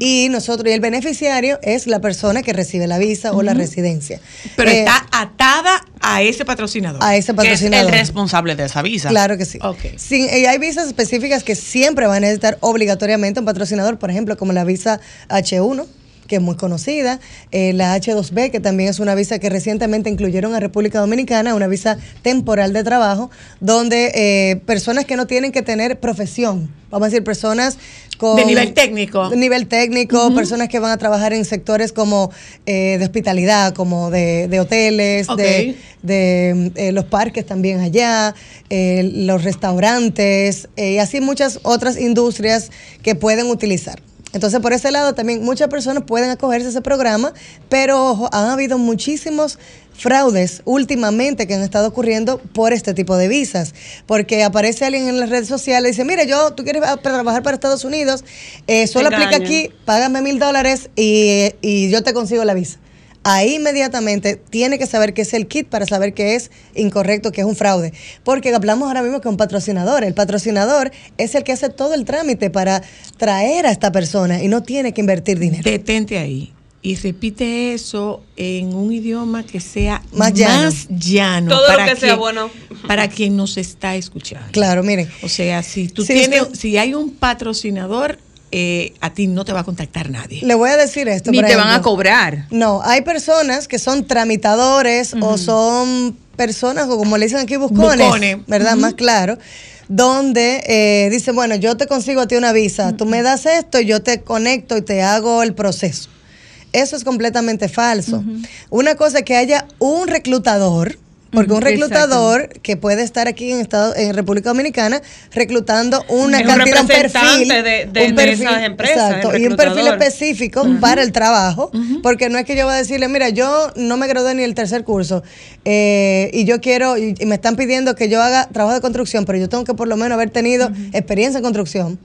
Y nosotros, y el beneficiario es la persona que recibe la visa o la residencia. Pero Eh, está atada a ese patrocinador. a ese Que es el patrocinador. responsable de esa visa. Claro que. Sí, y hay visas específicas que siempre van a necesitar obligatoriamente un patrocinador, por ejemplo, como la visa H1 que es muy conocida, eh, la H2B, que también es una visa que recientemente incluyeron a República Dominicana, una visa temporal de trabajo, donde eh, personas que no tienen que tener profesión, vamos a decir, personas con... De nivel técnico. de nivel técnico, personas que van a trabajar en sectores como eh, de hospitalidad, como de, de hoteles, de, de eh, los parques también allá, eh, los restaurantes y así muchas otras industrias que pueden utilizar. Entonces, por ese lado también muchas personas pueden acogerse a ese programa, pero ojo, han habido muchísimos fraudes últimamente que han estado ocurriendo por este tipo de visas, porque aparece alguien en las redes sociales y dice, mire, yo, tú quieres ah, trabajar para Estados Unidos, eh, solo aplica aquí, págame mil dólares y, y yo te consigo la visa. Ahí inmediatamente tiene que saber que es el kit para saber que es incorrecto, que es un fraude. Porque hablamos ahora mismo con un patrocinador. El patrocinador es el que hace todo el trámite para traer a esta persona y no tiene que invertir dinero. Detente ahí. y repite eso en un idioma que sea Más llano. llano Todo lo que sea bueno. para quien nos está escuchando. Claro, miren. O sea, si tú tienes, usted- si hay un patrocinador, eh, a ti no te va a contactar nadie. Le voy a decir esto. Ni te van a cobrar. No, hay personas que son tramitadores o son personas, o como le dicen aquí, buscones. ¿verdad? Más claro. Donde eh, dicen, bueno, yo te consigo a ti una visa, tú me das esto y yo te conecto y te hago el proceso. Eso es completamente falso. Una cosa es que haya un reclutador, porque un reclutador que puede estar aquí en Estado, en República Dominicana reclutando una Es cantidad, un perfil, de- de- un de esas empresas, exacto, y un perfil específico para el trabajo, porque no es que yo voy a decirle, mira, yo no me gradué ni el tercer curso eh, y yo quiero, y, y me están pidiendo que yo haga trabajo de construcción, pero yo tengo que por lo menos haber tenido experiencia en construcción.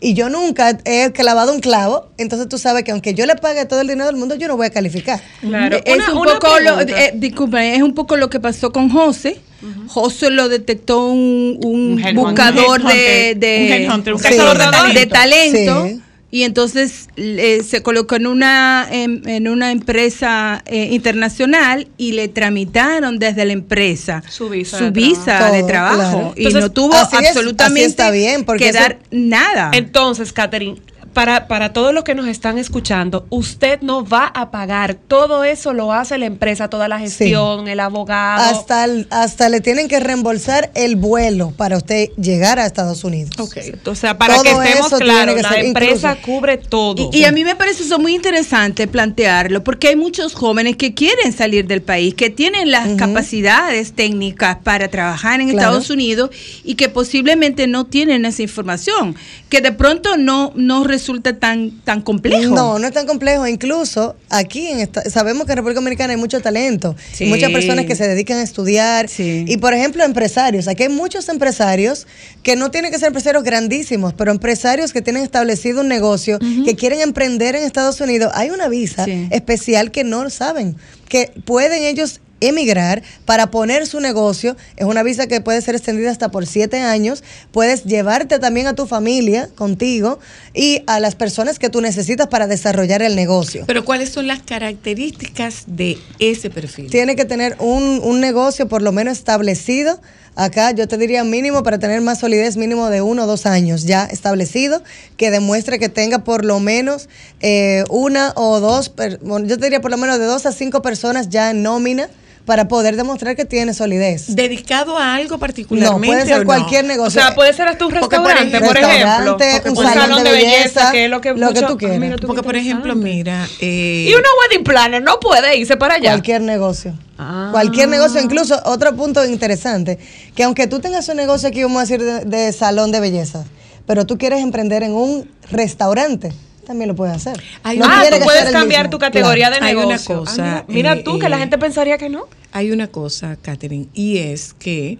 Y yo nunca he clavado un clavo, entonces tú sabes que aunque yo le pague todo el dinero del mundo, yo no voy a calificar. Claro. Es Una- un una poco lo, eh, disculpa, es un poco lo que pasó con José. José lo detectó un, buscador de, de, Un cazador de talento. de talento. Sí. Y entonces eh, se colocó en una en, en una empresa eh, internacional y le tramitaron desde la empresa Su visa su de visa trabajo. de Todo, trabajo y no tuvo es, absolutamente bien, porque que dar nada. Entonces, Catherine, para, para todos los que nos están escuchando, usted no va a pagar. Todo eso lo hace la empresa, toda la gestión, el abogado. Hasta, el- hasta le tienen que reembolsar el vuelo para usted llegar a Estados Unidos. Ok, o sea, para Todo que estemos claros, que la ser empresa incluso. cubre todo. Y, y a mí me parece eso muy interesante plantearlo, porque hay muchos jóvenes que quieren salir del país, que tienen las capacidades técnicas para trabajar en Claro. Estados Unidos y que posiblemente no tienen esa información, que de pronto no, no resulta tan, tan complejo. No, no es tan complejo. Incluso aquí en esta- sabemos que en República Dominicana hay mucho talento. Sí. y muchas personas que se dedican a estudiar. Sí. Y por ejemplo, empresarios. Aquí hay muchos empresarios que no tienen que ser empresarios grandísimos, pero empresarios que tienen establecido un negocio, que quieren emprender en Estados Unidos. Hay una visa Sí. especial que no saben, que pueden ellos emigrar para poner su negocio. Es una visa que puede ser extendida hasta por siete años. Puedes llevarte también a tu familia contigo y a las personas que tú necesitas para desarrollar el negocio. Pero ¿cuáles son las características de ese perfil? Tiene que tener un, un negocio por lo menos establecido. Acá yo te diría mínimo para tener más solidez, mínimo de uno o dos años ya establecido, que demuestre que tenga por lo menos eh, una o dos, yo te diría por lo menos de dos a cinco personas ya en nómina para poder demostrar que tiene solidez. ¿Dedicado a algo No, particularmente? puede o ser no? cualquier o negocio. sea, puede ser hasta un restaurante, por, ejemplo. Restaurante, Un, un salón de belleza, que es lo que, lo que tú. Mira tú, Porque, por ejemplo, mira... eh, Y una wedding planner no puede irse para allá. Cualquier negocio. Ah. Cualquier negocio, incluso otro punto interesante, que aunque tú tengas un negocio aquí, vamos a decir, de, de salón de belleza, pero tú quieres emprender en un restaurante, también lo puedes hacer. Hay No una- ah, tú que puedes cambiar tu categoría Claro. de Hay una negocio. cosa, Ah, mira, eh, tú, que la gente pensaría que no. Hay una cosa, Catherine, y es que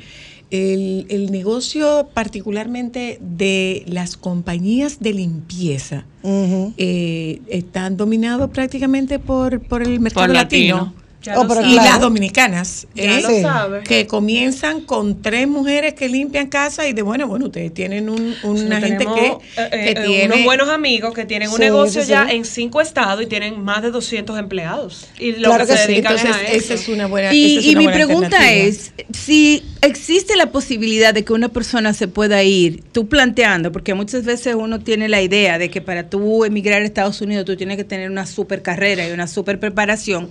el, el negocio particularmente de las compañías de limpieza Ujú. eh, están dominados prácticamente por, por el mercado Por latino. latino. Ya Oh, pero y claro. las dominicanas, Ya ¿eh? lo Sí. sabe. que comienzan con tres mujeres que limpian casa y de bueno, bueno, ustedes tienen un- una gente que, eh, eh, que eh, tiene unos buenos amigos que tienen un Sí, negocio sí, ya sí. en cinco estados y tienen más de 200 empleados. Y lo Claro que, que se sí. dedican entonces es a eso. esa es una buena Y, esa es y mi buena pregunta es, si existe la posibilidad de que una persona se pueda ir, tú planteando, porque muchas veces uno tiene la idea de que para tú emigrar a Estados Unidos tú tienes que tener una super carrera y una super preparación.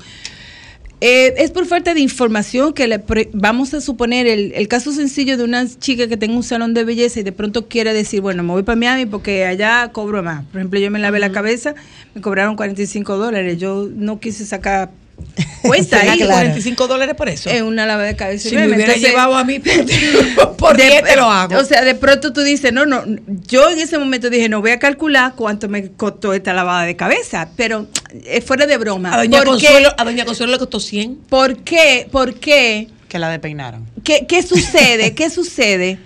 Eh, es por falta de información que le pre- vamos a suponer el, el caso sencillo de una chica que tenga un salón de belleza y de pronto quiere decir, bueno, me voy para Miami porque allá cobro más. Por ejemplo, yo me lavé la cabeza, me cobraron 45 dólares. Yo no quise sacar [laughs] cuenta ¿Será ahí. claro. 45 dólares por eso? Es una lavada de cabeza. si me hubiera Entonces, llevado a mí [laughs] por de- 10 te lo hago. O sea, de pronto tú dices, no, no, yo en ese momento dije, no voy a calcular cuánto me costó esta lavada de cabeza, pero es fuera de broma. a doña ¿Por qué? Consuelo, a doña Consuelo le costó 100. ¿Por qué? ¿Por qué? Que la despeinaron. ¿Qué, qué sucede? ¿Qué sucede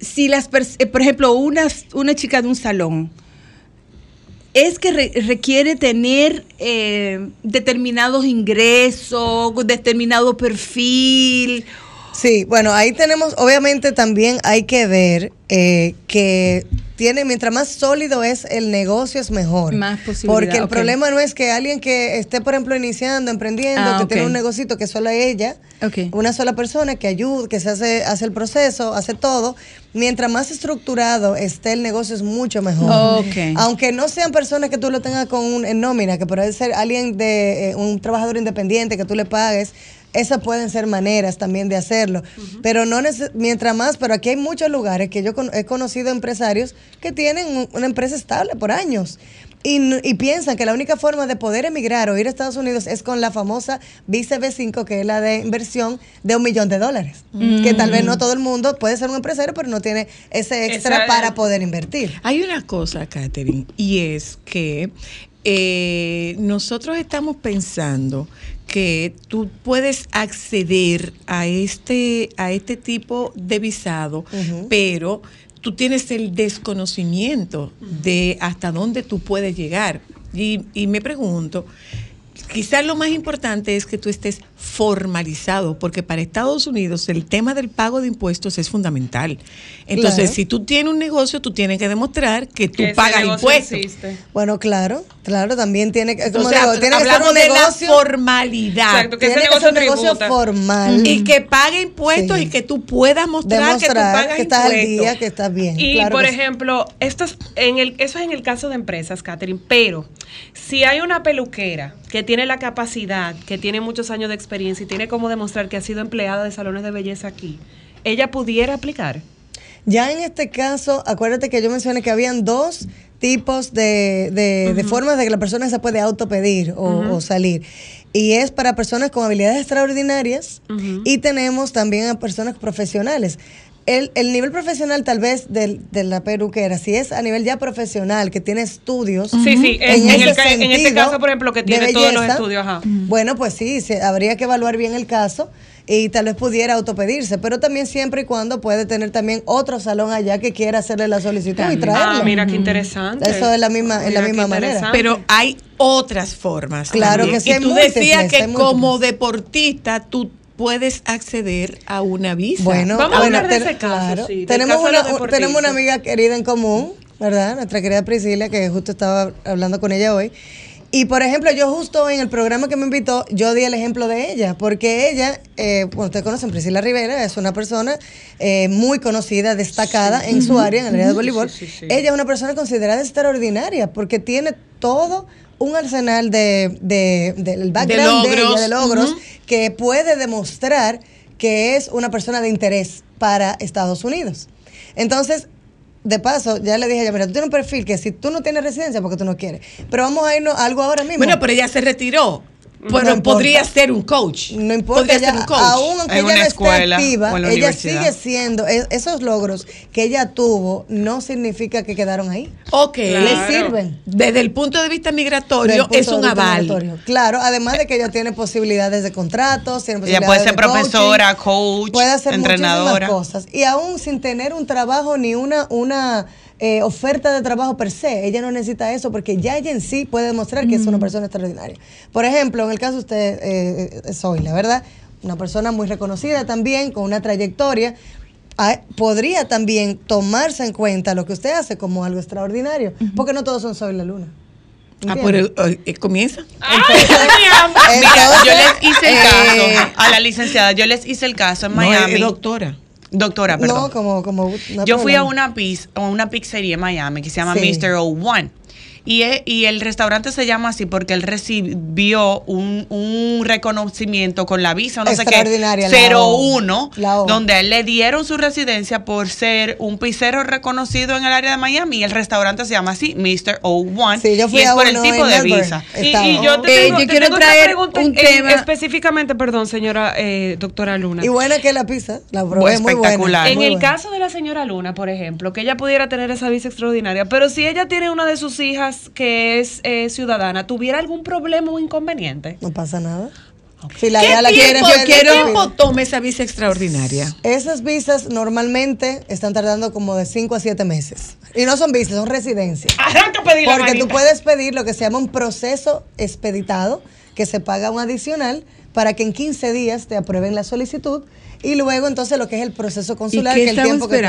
si las eh, por ejemplo, una, una chica de un salón es que re- requiere tener eh, determinados ingresos, determinado perfil? Sí, bueno, ahí tenemos, obviamente también hay que ver eh, que tiene, mientras más sólido es el negocio, es mejor. Más posibilidad, Porque el problema no es que alguien que esté, por ejemplo, iniciando, emprendiendo, Ah, que tiene un negocito que solo ella, una sola persona que ayuda, que se hace, hace el proceso, hace todo. Mientras más estructurado esté el negocio, es mucho mejor. Aunque no sean personas que tú lo tengas con un, en nómina, que puede ser alguien de eh, un trabajador independiente que tú le pagues. Esas pueden ser maneras también de hacerlo. Pero no neces- mientras más, pero aquí hay muchos lugares que yo con- he conocido empresarios que tienen un- una empresa estable por años. Y, piensan que la única forma de poder emigrar o ir a Estados Unidos es con la famosa visa B5, que es la de inversión de un millón de dólares. Mm. Que tal vez no todo el mundo puede ser un empresario, pero no tiene ese extra Esa- para poder invertir. Hay una cosa, Catherine, y es que eh, nosotros estamos pensando que tú puedes acceder a este, a este tipo de visado, pero tú tienes el desconocimiento de hasta dónde tú puedes llegar. Y, y me pregunto, quizás lo más importante es que tú estés formalizado, porque para Estados Unidos el tema del pago de impuestos es fundamental. Entonces, Claro. si tú tienes un negocio, tú tienes que demostrar que tú Que ese pagas impuestos. Bueno, claro, claro, también tiene que, como Entonces, digo, tiene que ser un de la formalidad. Exacto, que ese Tiene que negocio ser un negocio formal. Y que pague impuestos y que tú puedas mostrar que tú demostrar pagas que estás al día, que estás bien. Y claro por que ejemplo, esto es en el, eso es en el caso de empresas, Catherine, pero si hay una peluquera que tiene la capacidad, que tiene muchos años de experiencia y tiene como demostrar que ha sido empleada de salones de belleza aquí, ella pudiera aplicar. Ya en este caso, acuérdate que yo mencioné que habían dos tipos de, de- de formas de que la persona se puede autopedir o, o salir. Y es para personas con habilidades extraordinarias y tenemos también a personas profesionales. El, el nivel profesional tal vez del- de la peluquera, si es a nivel ya profesional, que tiene estudios. Sí, sí, en, el ca- en este sentido caso, por ejemplo, que de tiene todos los estudios, ajá. bueno, pues sí, se- habría que evaluar bien el caso y tal vez pudiera autopedirse, pero también siempre y cuando puede tener también otro salón allá que quiera hacerle la solicitud y traerlo. Ah, mira qué interesante. Eso es la misma, en la misma manera. Pero hay otras formas. Claro también. que sí, Y tú múltiples, decías que como deportista tú puedes acceder a una visa. Bueno, Vamos a bueno, hablar de ese caso, claro. sí, del tenemos, caso una, un- tenemos una amiga querida en común, ¿verdad? Nuestra querida Priscila, que justo estaba hablando con ella hoy. Y por ejemplo, yo justo en el programa que me invitó, yo di el ejemplo de ella, porque ella, eh, bueno, ustedes conocen Priscila Rivera, es una persona eh, muy conocida, destacada en su área, en el área de voleibol. Sí, sí, sí. Ella es una persona considerada extraordinaria, porque tiene todo un arsenal de, de- del background de, logros. ella, de logros, Ujú. que puede demostrar que es una persona de interés para Estados Unidos. Entonces, de paso, ya le dije a ella, mira, tú tienes un perfil que si tú no tienes residencia, porque tú no quieres. Pero vamos a irnos a algo ahora mismo. Bueno, pero ella se retiró. No Pero importa. podría ser un coach. No importa, Podría ella- ser un coach. aún aunque En ella una no escuela esté activa, o en la ella sigue siendo, e- esos logros que ella tuvo no significa que quedaron ahí. Ok. Le sirven. Desde el punto de vista migratorio, es un aval. migratorio. Claro, además de que ella tiene posibilidades de contratos, tiene Ella posibilidades puede ser de coaching, profesora, coach, puede hacer entrenadora. muchísimas cosas. Y aún sin tener un trabajo ni una, una eh, oferta de trabajo per se, ella no necesita eso porque ya ella en sí puede demostrar que es una persona extraordinaria. Por ejemplo, en el caso de usted, eh, eh, soy, la verdad, una persona muy reconocida también, con una trayectoria. ah, Podría también tomarse en cuenta lo que usted hace como algo extraordinario, porque no todos son sol y la luna. Ah, ¿Entiende? pero eh, comienza. [laughs] Mira, yo les hice el Eh, caso a la licenciada, yo les hice el caso en No, es Miami. doctora. Doctora, perdón. No, como, como Yo fui a una, piz- a una pizzería en Miami que se llama Sí. Mr. O1. Y, y el restaurante se llama así porque él recibió un, un reconocimiento con la visa, no sé qué, Extraordinaria, la O. 01, La O. donde a él le dieron su residencia por ser un pizzero reconocido en el área de Miami. Y el restaurante se llama así, Mr. O1. Sí, yo fui y es a por el tipo de Melbourne. visa. Y, y yo te Eh, tengo, yo te quiero tengo traer pregunta un en- tema- específicamente, perdón, señora eh, doctora Luna. Y buena que la pizza, la probé Pues muy buena. espectacular. En muy el buena. caso de la señora Luna, por ejemplo, que ella pudiera tener esa visa extraordinaria, pero si ella tiene una de sus hijas que es eh, ciudadana, ¿tuviera algún problema o inconveniente? No pasa nada. Si la ¿Qué hija la quiere, tiempo, puede ¿Qué pedir. tiempo toma esa visa extraordinaria? Esas visas normalmente están tardando como de 5 a 7 meses. Y no son visas, son residencias. Arranca a pedir la Porque tú puedes pedir lo que se llama un proceso expeditado, que se paga un adicional para que en 15 días te aprueben la solicitud y luego entonces lo que es el proceso ¿Y consular, qué que el tiempo que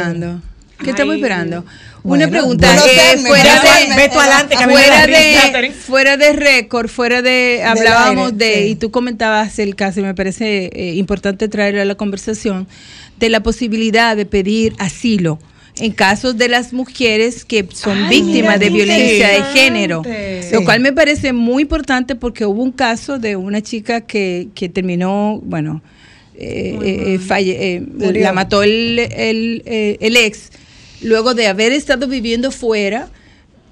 ¿Qué estamos esperando? Bueno, Una pregunta. eh, fuera de, adelante, fuera de, fuera de récord, fuera de, hablábamos aire, de, sí. y tú comentabas el caso, y me parece eh, importante traerlo a la conversación, de la posibilidad de pedir asilo en casos de las mujeres que son Ay, víctimas mira de violencia de género. Sí. Lo cual me parece muy importante porque hubo un caso de una chica que, que terminó, bueno, eh, eh, falle- eh, la mató el, el, el ex, luego de haber estado viviendo fuera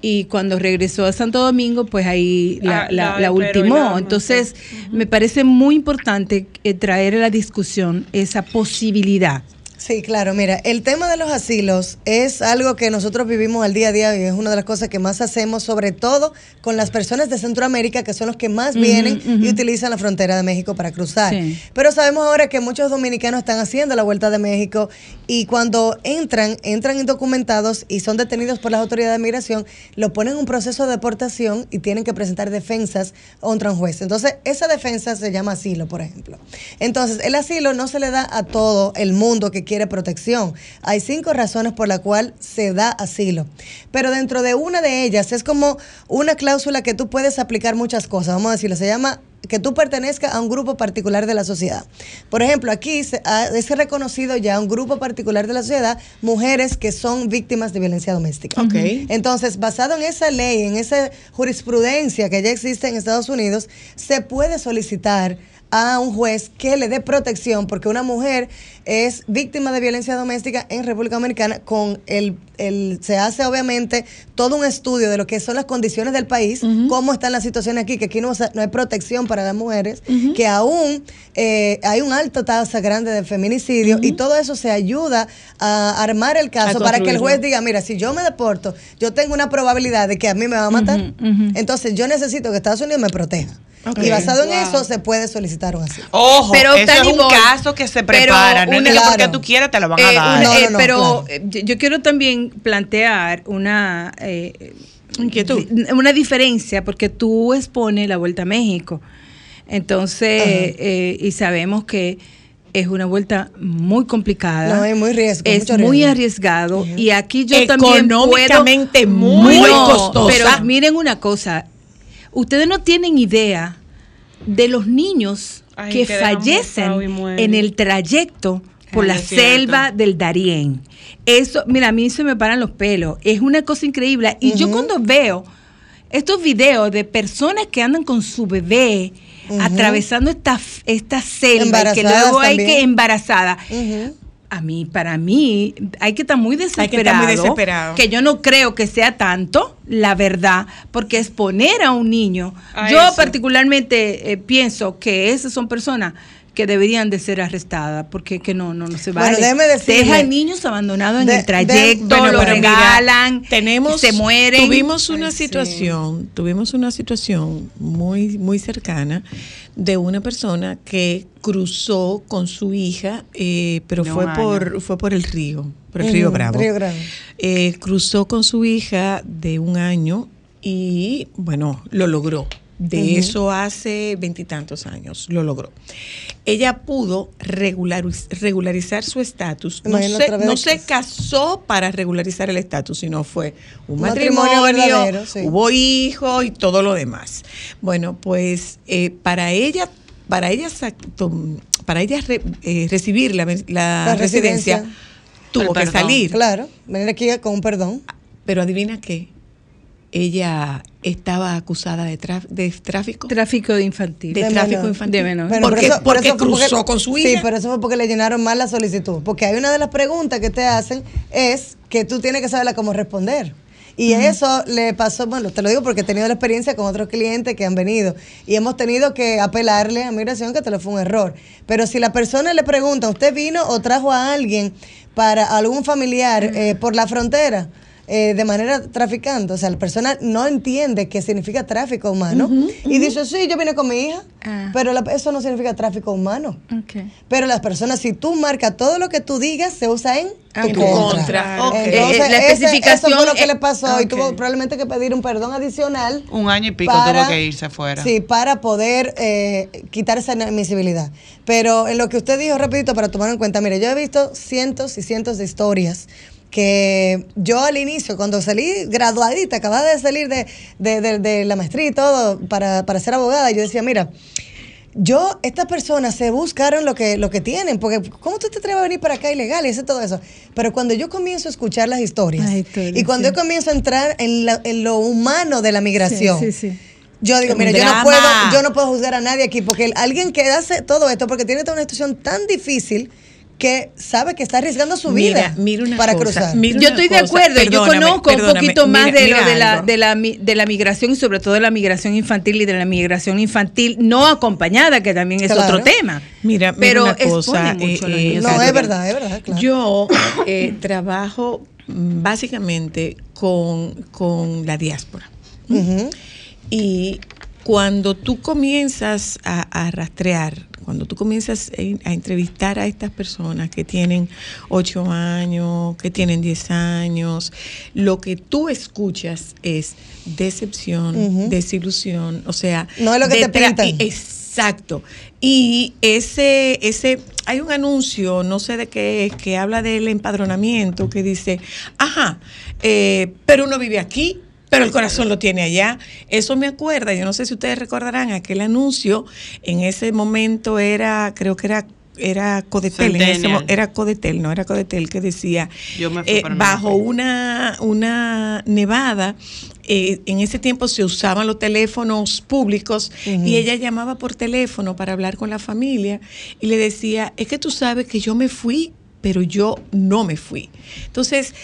y cuando regresó a Santo Domingo, pues ahí la, Ah, la, la ultimó. Entonces, me parece muy importante eh, traer a la discusión esa posibilidad. Sí, claro, mira, el tema de los asilos es algo que nosotros vivimos al día a día y es una de las cosas que más hacemos, sobre todo con las personas de Centroamérica, que son los que más vienen y utilizan la frontera de México para cruzar. Sí. Pero sabemos ahora que muchos dominicanos están haciendo la vuelta de México y cuando entran, entran indocumentados y son detenidos por las autoridades de migración, lo ponen en un proceso de deportación y tienen que presentar defensas contra un juez. Entonces, esa defensa se llama asilo, por ejemplo. Entonces, el asilo no se le da a todo el mundo que quiere protección. Hay cinco razones por las cuales se da asilo. Pero dentro de una de ellas es como una cláusula que tú puedes aplicar muchas cosas. Vamos a decirlo, se llama que tú pertenezcas a un grupo particular de la sociedad. Por ejemplo, aquí se, ha- es reconocido ya un grupo particular de la sociedad, mujeres que son víctimas de violencia doméstica. Entonces, basado en esa ley, en esa jurisprudencia que ya existe en Estados Unidos, se puede solicitar a un juez que le dé protección porque una mujer es víctima de violencia doméstica en República Dominicana con el, el se hace obviamente todo un estudio de lo que son las condiciones del país, cómo están las situaciones aquí, que aquí no, no hay protección para las mujeres, que aún eh, hay un alto tasa grande de feminicidio y todo eso se ayuda a armar el caso para que el juez diga, mira, si yo me deporto, yo tengo una probabilidad de que a mí me va a matar. Entonces yo necesito que Estados Unidos me proteja. Y basado en Wow. eso se puede solicitar un asilo. Ojo, Pero, eso es un caso que se pero prepara. No es que porque tú quieras te lo van Eh, a dar. una- No, eh, no, no, pero claro. eh, yo, quiero también plantear una eh, di- una diferencia porque tú expones la vuelta a México. Entonces, eh, y sabemos que es una vuelta muy complicada. No, es muy riesgo, Es mucho muy arriesgado. Y aquí yo también puedo... Económicamente muy No, costosa. Pero miren una cosa. Ustedes no tienen idea de los niños Ay, que fallecen en el trayecto por Ay, la selva del Darién. Eso, mira, a mí se me paran los pelos. Es una cosa increíble. Y yo cuando veo estos videos de personas que andan con su bebé atravesando esta, esta selva y que luego hay también. que embarazada. A mí, para mí, hay que estar muy desesperado. Hay que estar muy desesperado. Que yo no creo que sea tanto, la verdad, porque exponer a un niño. A yo eso. particularmente eh, pienso que esas son personas que deberían de ser arrestadas, porque que no, no, no se Bueno, vale. déjeme decirle- Dejan niños abandonados en De- el trayecto, de- Bueno, lo pero mira, regalan, tenemos, se mueren. Tuvimos una Ay, sí. situación, tuvimos una situación muy, muy cercana de una persona que cruzó con su hija, eh, pero No, fue Ana. por, fue por el río, por el río Bravo. Río Grande. Eh, cruzó con su hija de un año y bueno, lo logró. De eso hace veintitantos años, lo logró. Ella pudo regulariz- regularizar su estatus. No, se, no casó para regularizar el estatus, sino fue un matrimonio matrimonio, verdadero, sí. hubo hijos y todo lo demás. Bueno, pues eh, para ella, para ella, para ella re- eh, recibir la, la La residencia, residencia. tuvo que salir. Claro, venir aquí con un perdón. Pero adivina qué, ella estaba acusada de, de tráfico. Tráfico de infantil. De De tráfico menor. infantil. De menor. Bueno, porque pero eso- porque eso cruzó porque- con su Sí, hija. pero eso fue porque le llenaron mal la solicitud. Porque hay una de las preguntas que te hacen es que tú tienes que saberla cómo responder. Y eso le pasó, bueno, te lo digo porque he tenido la experiencia con otros clientes que han venido y hemos tenido que apelarle a migración que te lo fue un error. Pero si la persona le pregunta, ¿usted vino o trajo a alguien para algún familiar eh, por la frontera? Eh, de manera traficando, o sea, la persona no entiende qué significa tráfico humano y dice, sí, yo vine con mi hija, Ah. pero la- eso no significa tráfico humano. Ok. Pero las personas, si tú marcas todo lo que tú digas, se usa en tu En tu contra. contra, ok. Entonces, Eh, eh, la ese- especificación eso fue lo que le pasó y ok. tuvo probablemente que pedir un perdón adicional. Un año y pico para- tuvo que irse fuera. Sí, para poder eh, quitar esa inadmisibilidad. Pero en lo que usted dijo, repito, para tomar en cuenta, mire, yo he visto cientos y cientos de historias que yo al inicio, cuando salí graduadita, acababa de salir de, de- de- de la maestría y todo para, para ser abogada, yo decía, mira, yo, estas personas se buscaron lo que, lo que tienen, porque ¿cómo tú te atreves a venir para acá ilegal y hacer todo eso? Pero cuando yo comienzo a escuchar las historias y cuando yo comienzo a entrar en, la- en lo humano de la migración, Sí, sí, sí. yo digo, mira, yo no, puedo, yo no puedo juzgar a nadie aquí, porque el- alguien que hace todo esto, porque tiene toda una situación tan difícil que sabe que está arriesgando su vida Mira, mira una para cosa, cruzar. mira Yo estoy de acuerdo, yo conozco un poquito más mira- de mira lo de la, de, la, de la migración y sobre todo de la migración infantil y de la migración infantil no acompañada, que también es Claro. otro tema. Mira, mira pero una cosa, mucho eh, eh. No, es verdad, es verdad, claro. Yo eh, [coughs] trabajo básicamente con, con la diáspora. Y cuando tú comienzas a, a rastrear, cuando tú comienzas a, entrevistar a estas personas que tienen 8 años, que tienen 10 años, lo que tú escuchas es decepción, desilusión, o sea, No es lo que te pintan. Exacto. Y ese, ese, hay un anuncio, no sé de qué es, que habla del empadronamiento, que dice, ajá, eh, pero uno vive aquí, pero el corazón lo tiene allá. Eso me acuerda, yo no sé si ustedes recordarán aquel anuncio, en ese momento era, creo que era era Codetel, en ese era Codetel, no era Codetel que decía eh, bajo una, una nevada, eh, en ese tiempo se usaban los teléfonos públicos y ella llamaba por teléfono para hablar con la familia y le decía, es que tú sabes que yo me fui, pero yo no me fui. Entonces,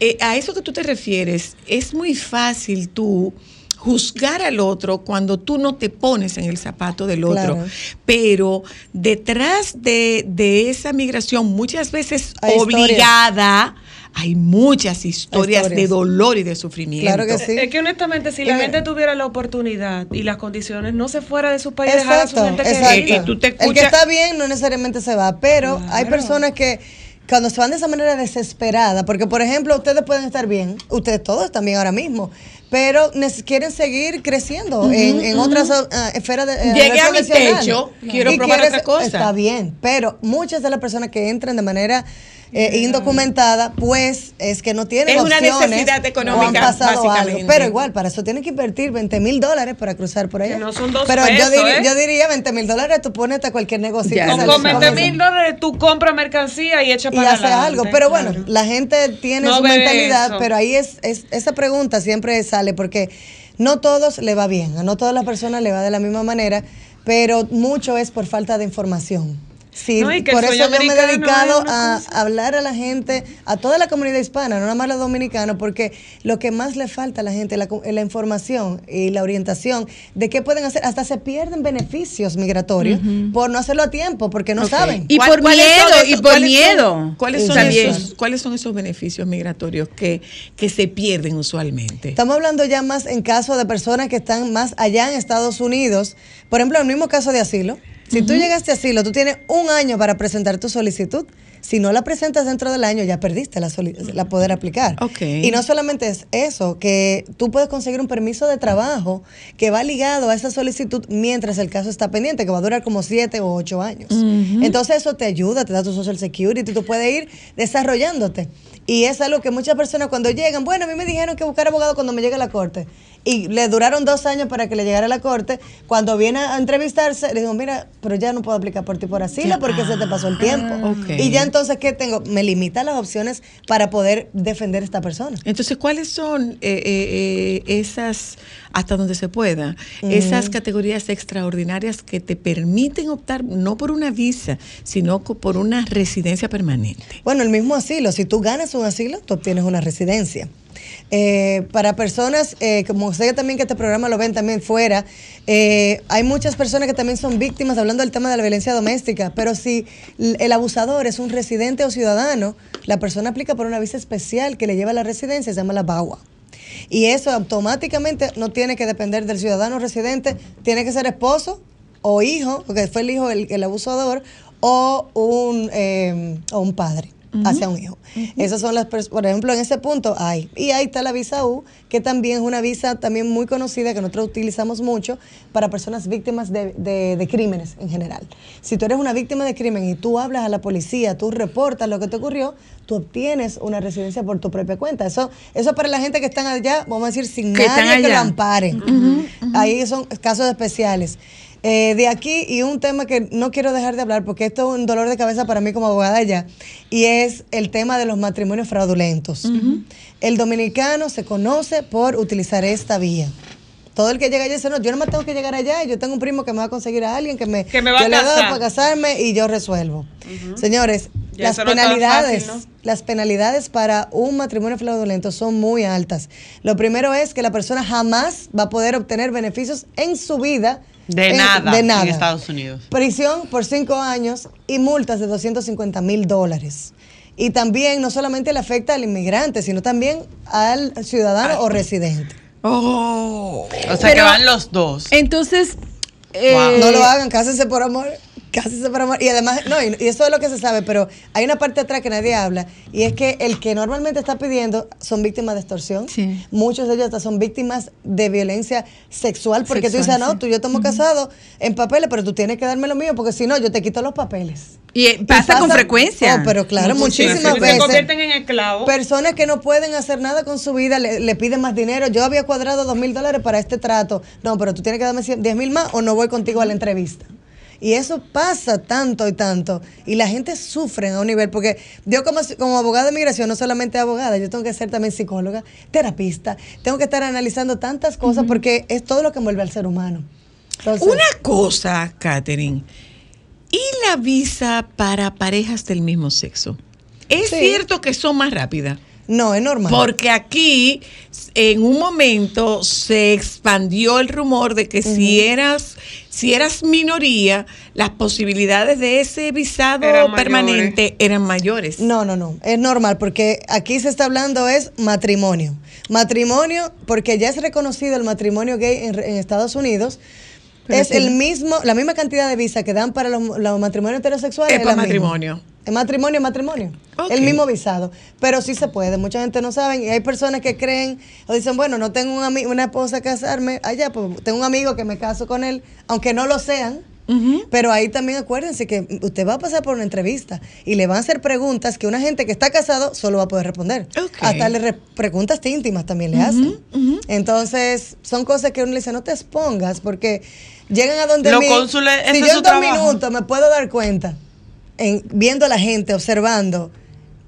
eh, a eso que tú te refieres, es muy fácil tú juzgar al otro cuando tú no te pones en el zapato del otro. Claro. Pero detrás de, de esa migración, muchas veces Hay historias. obligada, hay muchas historias, historias. de dolor y de sufrimiento. Es que honestamente, si la Y me- gente tuviera la oportunidad y las condiciones, no se fuera de su país y dejara a su Exacto, gente exacto. querida. El que está bien no necesariamente se va, pero hay personas que cuando se van de esa manera desesperada, porque por ejemplo ustedes pueden estar bien, ustedes todos están bien ahora mismo, pero quieren seguir creciendo en, en otras ah, esferas de eh, Llegué a mi techo, quiero probar quieres- otra cosa. Está bien, pero muchas de las personas que entran de manera eh, indocumentada, pues es que no tienen Es una necesidad o han económica, pasado básicamente. algo. Pero igual, para eso tienen que invertir 20 mil dólares para cruzar por allá. Que no son dos Pero yo, diría, ¿eh? yo diría 20 mil dólares, tú pones a cualquier negocio. Ya, con 20 mil dólares tú compras mercancía y echas y para hace adelante, algo. Pero bueno, claro. la gente tiene No su mentalidad, eso. pero ahí es, es esa pregunta siempre sale porque no todos le va bien, a no todas las personas le va de la misma manera, pero mucho es por falta de información. Sí, No, y que por eso yo me he dedicado a hablar a la gente, a toda la comunidad hispana, no nada más a los dominicanos, porque lo que más le falta a la gente es la, información y la orientación de qué pueden hacer. Hasta se pierden beneficios migratorios por no hacerlo a tiempo, porque no saben. Y ¿Cuál- por miedo, esos- y por son- miedo. ¿Cuáles son, esos, ¿Cuáles son esos beneficios migratorios que, que se pierden usualmente? Estamos hablando ya más en caso de personas que están más allá en Estados Unidos. Por ejemplo, el mismo caso de asilo. Si tú llegaste a asilo, tú tienes un año para presentar tu solicitud. Si no la presentas dentro del año, ya perdiste la, la poder aplicar. Ok. Y no solamente es eso, que tú puedes conseguir un permiso de trabajo que va ligado a esa solicitud mientras el caso está pendiente, que va a durar como siete o ocho años. Entonces eso te ayuda, te da tu social security, tú puedes ir desarrollándote. Y es algo que muchas personas cuando llegan, bueno, a mí me dijeron que buscar abogado cuando me llegue a la corte. Y le duraron dos años para que le llegara a la corte. Cuando viene a entrevistarse, le digo, mira, pero ya no puedo aplicar por ti por asilo porque se te pasó el tiempo. ok. Y ya entonces, ¿qué tengo? Me limita las opciones para poder defender a esta persona. Entonces, ¿cuáles son eh, eh, eh, esas, hasta donde se pueda, esas categorías extraordinarias que te permiten optar no por una visa, sino por una residencia permanente? Bueno, el mismo asilo. Si tú ganas un asilo, tú obtienes una residencia. Eh, para personas, eh, como sé también que este programa lo ven también fuera, eh, hay muchas personas que también son víctimas, hablando del tema de la violencia doméstica, pero si el abusador es un residente o ciudadano, la persona aplica por una visa especial que le lleva a la residencia, se llama la BAWA. Y eso automáticamente no tiene que depender del ciudadano residente, tiene que ser esposo o hijo, porque fue el hijo el, el abusador, o un, eh, o un padre. Hacia un hijo. Esas son las, por ejemplo, en ese punto hay. Y ahí está la visa U, que también es una visa también muy conocida que nosotros utilizamos mucho para personas víctimas de, de- de crímenes en general. Si tú eres una víctima de crimen y tú hablas a la policía, tú reportas lo que te ocurrió, tú obtienes una residencia por tu propia cuenta. Eso, eso para la gente que están allá, vamos a decir, sin Que nadie que lo ampare. Ahí son casos especiales. Eh, de aquí, y un tema que no quiero dejar de hablar, porque esto es un dolor de cabeza para mí como abogada ya, y es el tema de los matrimonios fraudulentos. El dominicano se conoce por utilizar esta vía. Todo el que llega allá dice, no, yo no me tengo que llegar allá, yo tengo un primo que me va a conseguir a alguien que me, Que me va yo a le doy casar. para casarme y yo resuelvo. Señores, Ya las no penalidades, fácil, ¿no? las penalidades para un matrimonio fraudulento son muy altas. Lo primero es que la persona jamás va a poder obtener beneficios en su vida. De en- nada, de nada. en Estados Unidos. Prisión por cinco años y multas de 250 mil dólares. Y también no solamente le afecta al inmigrante, sino también al ciudadano o residente. Oh. O sea que van los dos. Entonces, Wow. No lo hagan, cásense por amor. Amor. Y además, no, y, y eso es lo que se sabe, pero hay una parte atrás que nadie habla, y es que el que normalmente está pidiendo son víctimas de extorsión. Muchos de ellos hasta son víctimas de violencia sexual, porque tú Sexual, dices, no, sí. tú y yo estamos casados en papeles, pero tú tienes que darme lo mío, porque si no, yo te quito los papeles. Y eh, pasa con frecuencia. Oh, pero claro, muchísimas Se veces. convierten en esclavos. Personas que no pueden hacer nada con su vida le, le piden más dinero. Yo había cuadrado dos mil dólares para este trato. No, pero tú tienes que darme 100 10 mil más o no voy contigo a la entrevista. Y eso pasa tanto y tanto. Y la gente sufre a un nivel, porque yo como, como abogada de migración, no solamente abogada, yo tengo que ser también psicóloga, terapista, tengo que estar analizando tantas cosas porque es todo lo que envuelve al ser humano. Entonces, Una cosa, Catherine. ¿Y la visa para parejas del mismo sexo? ¿Es Sí. cierto que son más rápidas? No, es normal. Porque aquí, en un momento, se expandió el rumor de que si eras, si eras minoría, las posibilidades de ese visado Eran mayores. permanente eran mayores. No, no, no. Es normal porque aquí se está hablando es matrimonio. Matrimonio, porque ya es reconocido el matrimonio gay en, en Estados Unidos. Pero es sí. el mismo, la misma cantidad de visa que dan para los, los matrimonios heterosexuales. Es la para misma. Matrimonio. Es matrimonio, matrimonio. Ok. El mismo visado. Pero sí se puede. Mucha gente no sabe. Y hay personas que creen o dicen, bueno, no tengo un una esposa a casarme allá, pues tengo un amigo que me caso con él, aunque no lo sean. Pero ahí también acuérdense que usted va a pasar por una entrevista y le van a hacer preguntas que una gente que está casado solo va a poder responder. Hasta le re- preguntas íntimas también le hacen. Entonces, son cosas que uno le dice, no te expongas porque llegan a donde Los mí. cónsules, si yo en dos trabajo. minutos me puedo dar cuenta, en, viendo a la gente, observando.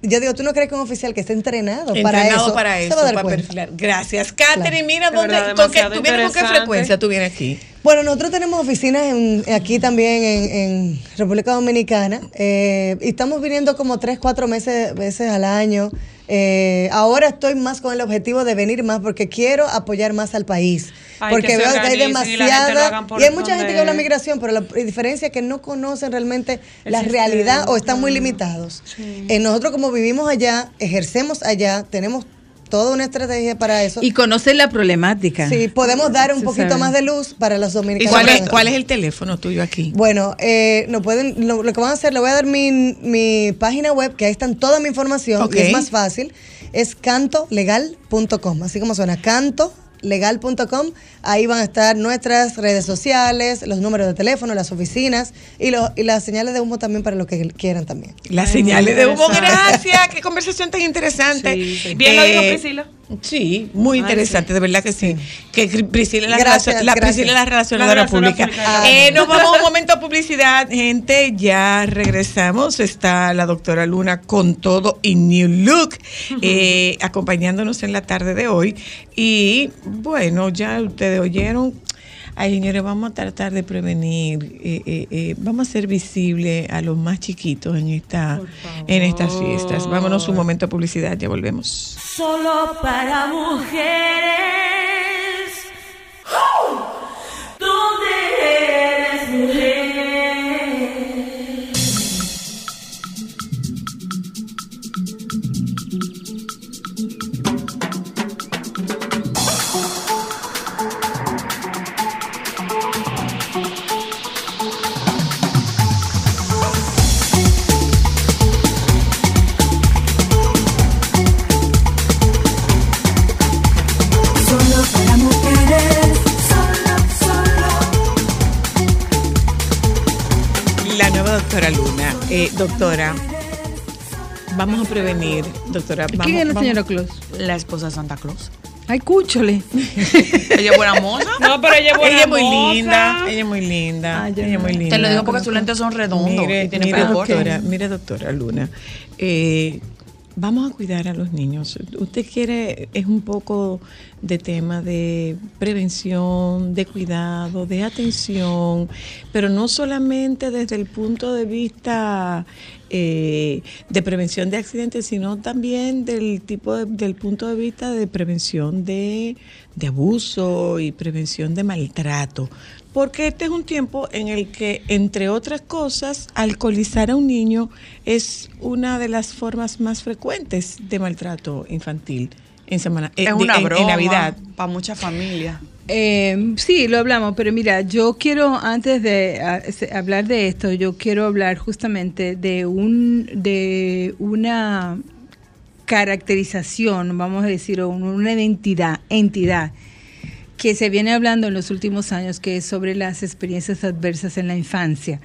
Yo digo, ¿tú no crees que un oficial que esté entrenado, para Entrenado eso para se eso, va a dar para cuenta? perfilar. Gracias. Catherine, mira, De ¿dónde, verdad, con qué, demasiado tú vienes con qué interesante. frecuencia tú vienes aquí? Bueno, nosotros tenemos oficinas en- aquí también en, en República Dominicana eh, y estamos viniendo como tres, cuatro meses, veces al año. Eh, ahora estoy más con el objetivo de venir más porque quiero apoyar más al país. Ay, porque que veo que hay y demasiada... Y hay mucha gente que habla migración, pero la diferencia es que no conocen realmente El la sistema, realidad o están muy limitados. Eh, nosotros como vivimos allá, ejercemos allá, tenemos toda una estrategia para eso. Y conocer la problemática. Sí, podemos dar un Se poquito sabe. más de luz para los ¿Y dominicanos. cuál es, cuál es el teléfono tuyo aquí? Bueno, eh, no pueden, lo, lo que van a hacer, le voy a dar mi, mi página web, que ahí están toda mi información, Ok. y es más fácil, es cantolegal.com, así como suena, cantolegal.com, ahí van a estar nuestras redes sociales, los números de teléfono, las oficinas, y, lo- y las señales de humo también para lo que quieran también. Las señales de humo, gracias. Qué conversación tan interesante. Bien lo dijo Eh, Priscila. Sí, muy Ay, interesante, de verdad que sí. Que Priscila es la, Gracias, relacion- la. Priscila la relacionadora La relacionadora pública. pública. Eh, nos vamos a un momento a publicidad, gente. Ya regresamos. Está la doctora Luna con todo y New Look, eh, acompañándonos en la tarde de hoy. Y bueno, ya ustedes oyeron. Ay, señores, vamos a tratar de prevenir, eh, eh, eh, vamos a ser visibles a los más chiquitos en esta, en estas fiestas. Vámonos un momento a publicidad, ya volvemos. Solo para mujeres. ¿Dónde Eh, doctora, vamos a prevenir, doctora. Vamos, ¿Quién es la vamos- señora Claus? La esposa de Santa Claus. Ay, cúchole. [laughs] Ella es buena moza. No, pero ella es buena Ella es muy moza. linda, ella es muy linda, yo ella es no. muy linda. Te lo digo porque sus lentes son redondos Mire, y tiene mire, doctora, mire, doctora Luna, eh, vamos a cuidar a los niños. Usted quiere, es un poco de tema de prevención, de cuidado, de atención, pero no solamente desde el punto de vista eh, de prevención de accidentes, sino también del tipo de- del punto de vista de prevención de, de abuso y prevención de maltrato. Porque este es un tiempo en el que, entre otras cosas, alcoholizar a un niño es una de las formas más frecuentes de maltrato infantil en semana eh, Es de- una en- en broma Navidad. para muchas familias. Eh, sí, lo hablamos, pero mira, yo quiero, antes de hablar de esto, yo quiero hablar justamente de un de una caracterización, vamos a decir, o una identidad, entidad que se viene hablando en los últimos años, que es sobre las experiencias adversas en la infancia.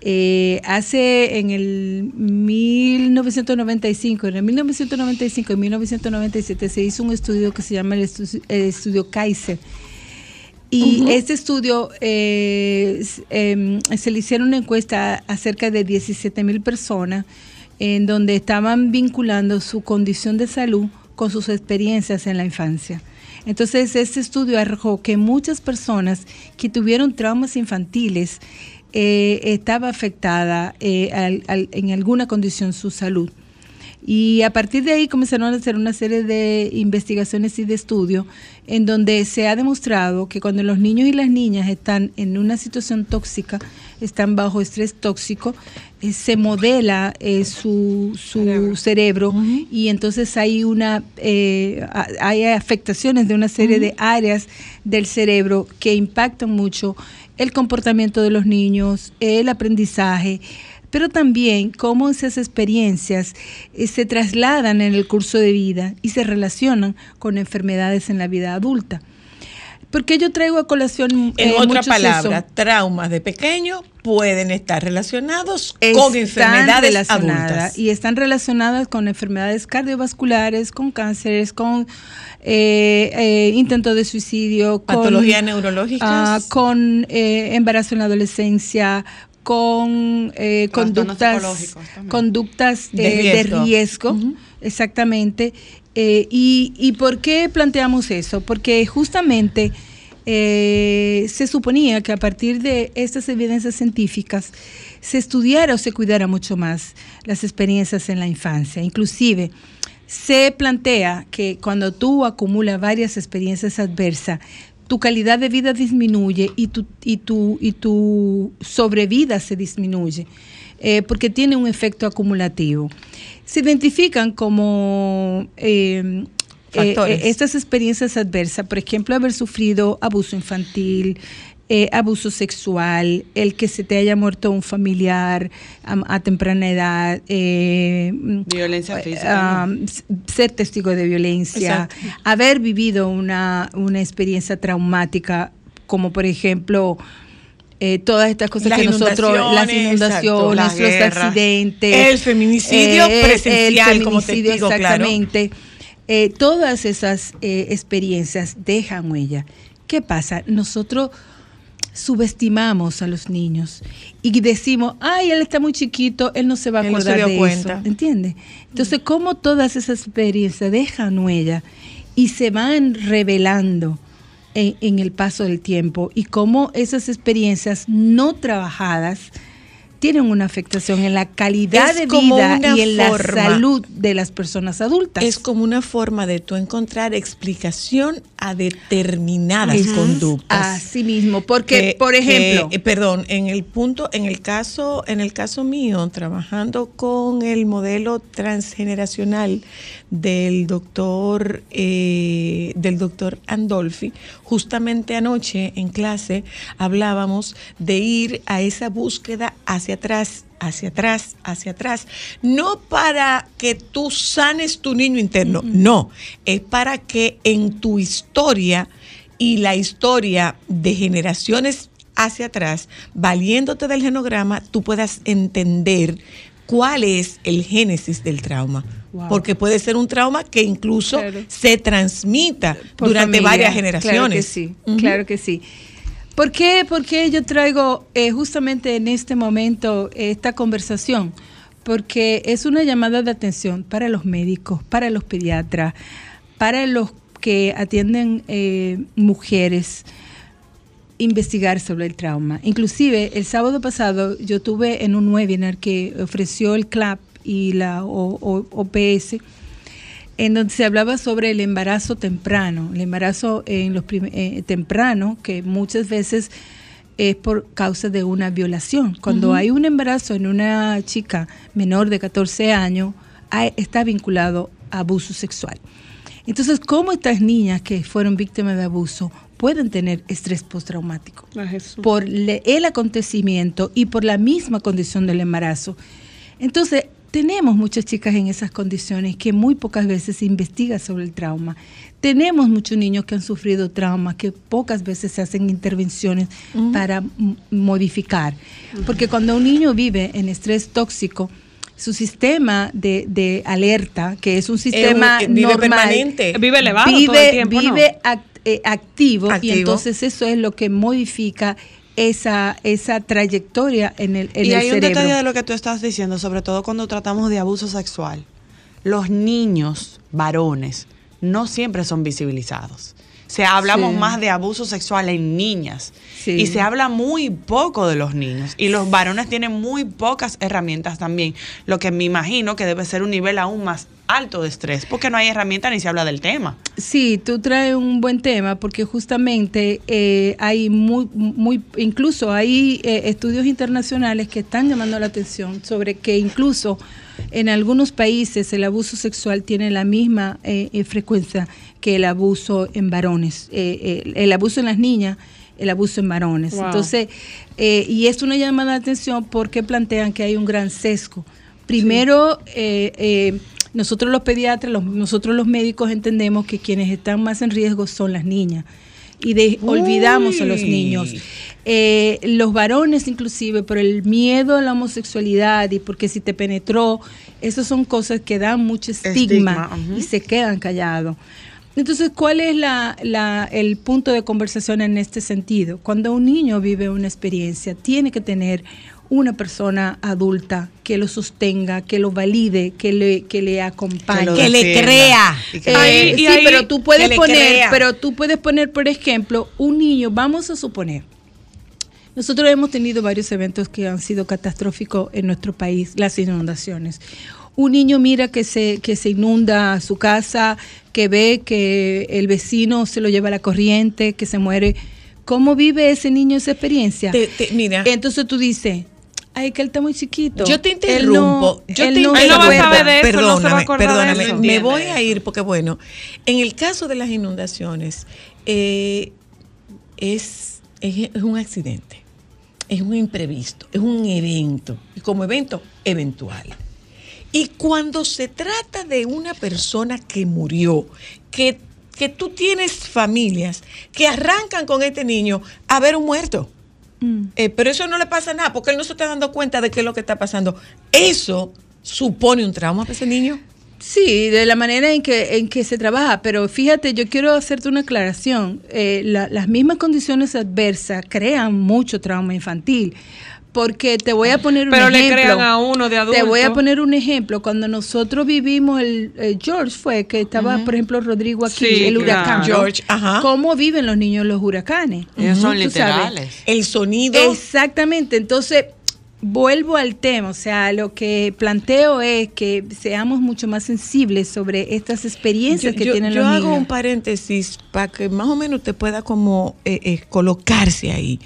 Eh, hace en el 1995, en el 1995 y 1997 se hizo un estudio que se llama el estu- el estudio Kaiser. Y este estudio eh, em, se le hicieron una encuesta a cerca de 17 mil personas en donde estaban vinculando su condición de salud con sus experiencias en la infancia. Entonces, este estudio arrojó que muchas personas que tuvieron traumas infantiles eh, estaba afectada eh, en alguna condición su salud. Y a partir de ahí comenzaron a hacer una serie de investigaciones y de estudios en donde se ha demostrado que cuando los niños y las niñas están en una situación tóxica, están bajo estrés tóxico, se modela eh, su, su cerebro, y entonces hay una eh, hay afectaciones de una serie de áreas del cerebro que impactan mucho el comportamiento de los niños, el aprendizaje, pero también cómo esas experiencias eh, se trasladan en el curso de vida y se relacionan con enfermedades en la vida adulta. Porque yo traigo a colación En eh, palabras, eso. traumas de pequeño pueden estar relacionados con enfermedades adultas. y están relacionadas con enfermedades cardiovasculares, con cánceres, con eh, eh, intentos de suicidio, con Patologías neurológicas. ah, con eh, embarazo en la adolescencia, con eh, conductas, conductas De eh, de riesgo. riesgo, exactamente. Eh, y, ¿Y por qué planteamos eso? Porque justamente eh, se suponía que a partir de estas evidencias científicas se estudiara o se cuidara mucho más las experiencias en la infancia. Inclusive se plantea que cuando tú acumulas varias experiencias adversas, tu calidad de vida disminuye y tu, y tu, y tu sobrevida se disminuye, eh, porque tiene un efecto acumulativo. Se identifican como eh, eh, Factores. eh, estas experiencias adversas, por ejemplo, haber sufrido abuso infantil, eh, abuso sexual, el que se te haya muerto un familiar am- a, temprana edad, eh, Violencia física. ser testigo de violencia, Exacto. haber vivido una, una experiencia traumática, como por ejemplo eh, todas estas cosas Las que nosotros, las inundaciones, los accidentes, el feminicidio presencial como feminicidio, testigo, claro. exactamente. Eh, todas esas eh, experiencias dejan huella. ¿Qué pasa? Nosotros subestimamos a los niños y decimos, ay, él está muy chiquito, él no se va a Él no se acordar dio de cuenta. eso. ¿Entiendes? Entonces, cómo todas esas experiencias dejan huella y se van revelando en, en el paso del tiempo y cómo esas experiencias no trabajadas tienen una afectación en la calidad Es de vida y en la salud de las personas adultas. Es como una forma de tú encontrar explicación a determinadas Ujú. conductas. Así mismo, porque, Que- por ejemplo, eh, perdón, en el punto, en el caso, en el caso mío, trabajando con el modelo transgeneracional del doctor, eh, del doctor Andolfi, justamente anoche en clase hablábamos de ir a esa búsqueda hacia atrás hacia atrás, hacia atrás, no para que tú sanes tu niño interno, no, es para que en tu historia y la historia de generaciones hacia atrás, valiéndote del genograma, tú puedas entender cuál es el génesis del trauma. Wow. Porque puede ser un trauma que incluso Claro. se transmita Por durante familia. varias Claro que generaciones. claro que sí. ¿Por qué, por qué yo traigo eh, justamente en este momento esta conversación? Porque es una llamada de atención para los médicos, para los pediatras, para los que atienden eh, mujeres, investigar sobre el trauma. Inclusive el sábado pasado yo tuve en un webinar que ofreció el CLAP y la O- O- OPS en donde se hablaba sobre el embarazo temprano, el embarazo en los eh, temprano, que muchas veces es por causa de una violación. Cuando hay un embarazo en una chica menor de 14 años, hay- está vinculado a abuso sexual. Entonces, ¿cómo estas niñas que fueron víctimas de abuso pueden tener estrés postraumático? por le- el acontecimiento y por la misma condición del embarazo. Entonces, tenemos muchas chicas en esas condiciones que muy pocas veces se investiga sobre el trauma. Tenemos muchos niños que han sufrido traumas, que pocas veces se hacen intervenciones para modificar. Porque cuando un niño vive en estrés tóxico, su sistema de, de alerta, que es un sistema eh, vive normal, permanente. Vive elevado todo el vive, tiempo, ¿no? vive act- eh, activo, Activo. y entonces eso es lo que modifica esa, esa trayectoria en el, en y el hay un detalle de lo que tú estás diciendo, sobre todo cuando tratamos de abuso sexual. Los niños varones no siempre son visibilizados. Se hablamos Sí. más de abuso sexual en niñas Sí. y se habla muy poco de los niños y los varones tienen muy pocas herramientas también, lo que me imagino que debe ser un nivel aún más alto de estrés porque no hay herramienta ni se habla del tema. Sí, tú traes un buen tema porque justamente eh, hay muy, muy, incluso hay eh, estudios internacionales que están llamando la atención sobre que incluso en algunos países el abuso sexual tiene la misma eh, eh, frecuencia que el abuso en varones, eh, el abuso en las niñas, el abuso en varones. Wow. Entonces, eh, y es una llamada de atención porque plantean que hay un gran sesgo. Primero, nosotros los pediatras, los- nosotros los médicos entendemos que quienes están más en riesgo son las niñas y de- olvidamos a los niños. Eh, los varones inclusive por el miedo a la homosexualidad y porque si te penetró, esas son cosas que dan mucho estigma, y se quedan callados. Entonces, ¿cuál es la, la- el punto de conversación en este sentido? Cuando un niño vive una experiencia, tiene que tener una persona adulta que lo sostenga, que lo valide, que le, que le acompañe. Que Que le crea. Y que Eh, lo Ahí- y sí, ahí- pero tú puedes le poner, crea. pero tú puedes poner, por ejemplo, un niño, vamos a suponer, nosotros hemos tenido varios eventos que han sido catastróficos en nuestro país, las inundaciones. Un niño mira que se, que se inunda su casa, que ve que el vecino se lo lleva a la corriente, que se muere. ¿Cómo vive ese niño esa experiencia? mira. Entonces tú dices, ay, que él está muy chiquito. Yo te Él interrumpo. no- yo él te no interrumpo. se acuerda. Perdóname, perdóname. eso. Me voy a ir porque, bueno, en el caso de las inundaciones, eh, es, es, es un accidente, es un imprevisto, es un evento. Y como evento, eventual. Y cuando se trata de una persona que murió, que, que tú tienes familias que arrancan con este niño a ver un muerto. Eh, pero eso no le pasa nada porque él no se está dando cuenta de qué es lo que está pasando. Eso supone un trauma para ese niño. Sí, de la manera en que, en que se trabaja, pero fíjate, yo quiero hacerte una aclaración. Eh, la- las mismas condiciones adversas crean mucho trauma infantil. Porque te voy a poner un Pero le ejemplo. crean a uno de Te voy a adulto. poner un ejemplo. Cuando nosotros vivimos, el, el George fue, que estaba, por ejemplo, Rodrigo aquí, Sí, el claro. huracán. George, ajá. ¿Cómo viven los niños los huracanes? Ellos son literales. El sonido. Exactamente. Entonces, vuelvo al tema. O sea, lo que planteo es que seamos mucho más sensibles sobre estas experiencias Yo, que yo- tienen yo los hago niños. un paréntesis para que más o menos usted pueda como eh, eh, colocarse ahí.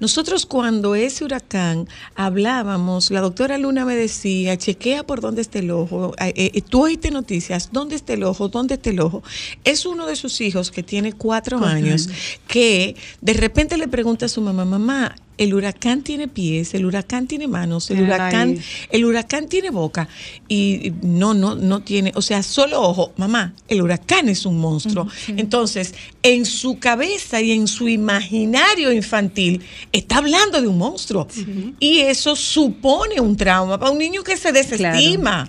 Nosotros cuando ese huracán hablábamos, la doctora Luna me decía, chequea por dónde está el ojo, eh, eh, tú oíste noticias, dónde está el ojo, dónde está el ojo. Es uno de sus hijos que tiene cuatro Cuatro años años. que de repente le pregunta a su mamá, mamá, el huracán tiene pies, el huracán tiene manos, el huracán, el huracán tiene boca y no, no, no tiene, o sea, solo ojo, mamá, el huracán es un monstruo. Entonces, en su cabeza y en su imaginario infantil está hablando de un monstruo. Y eso supone un trauma para un niño que se desestima.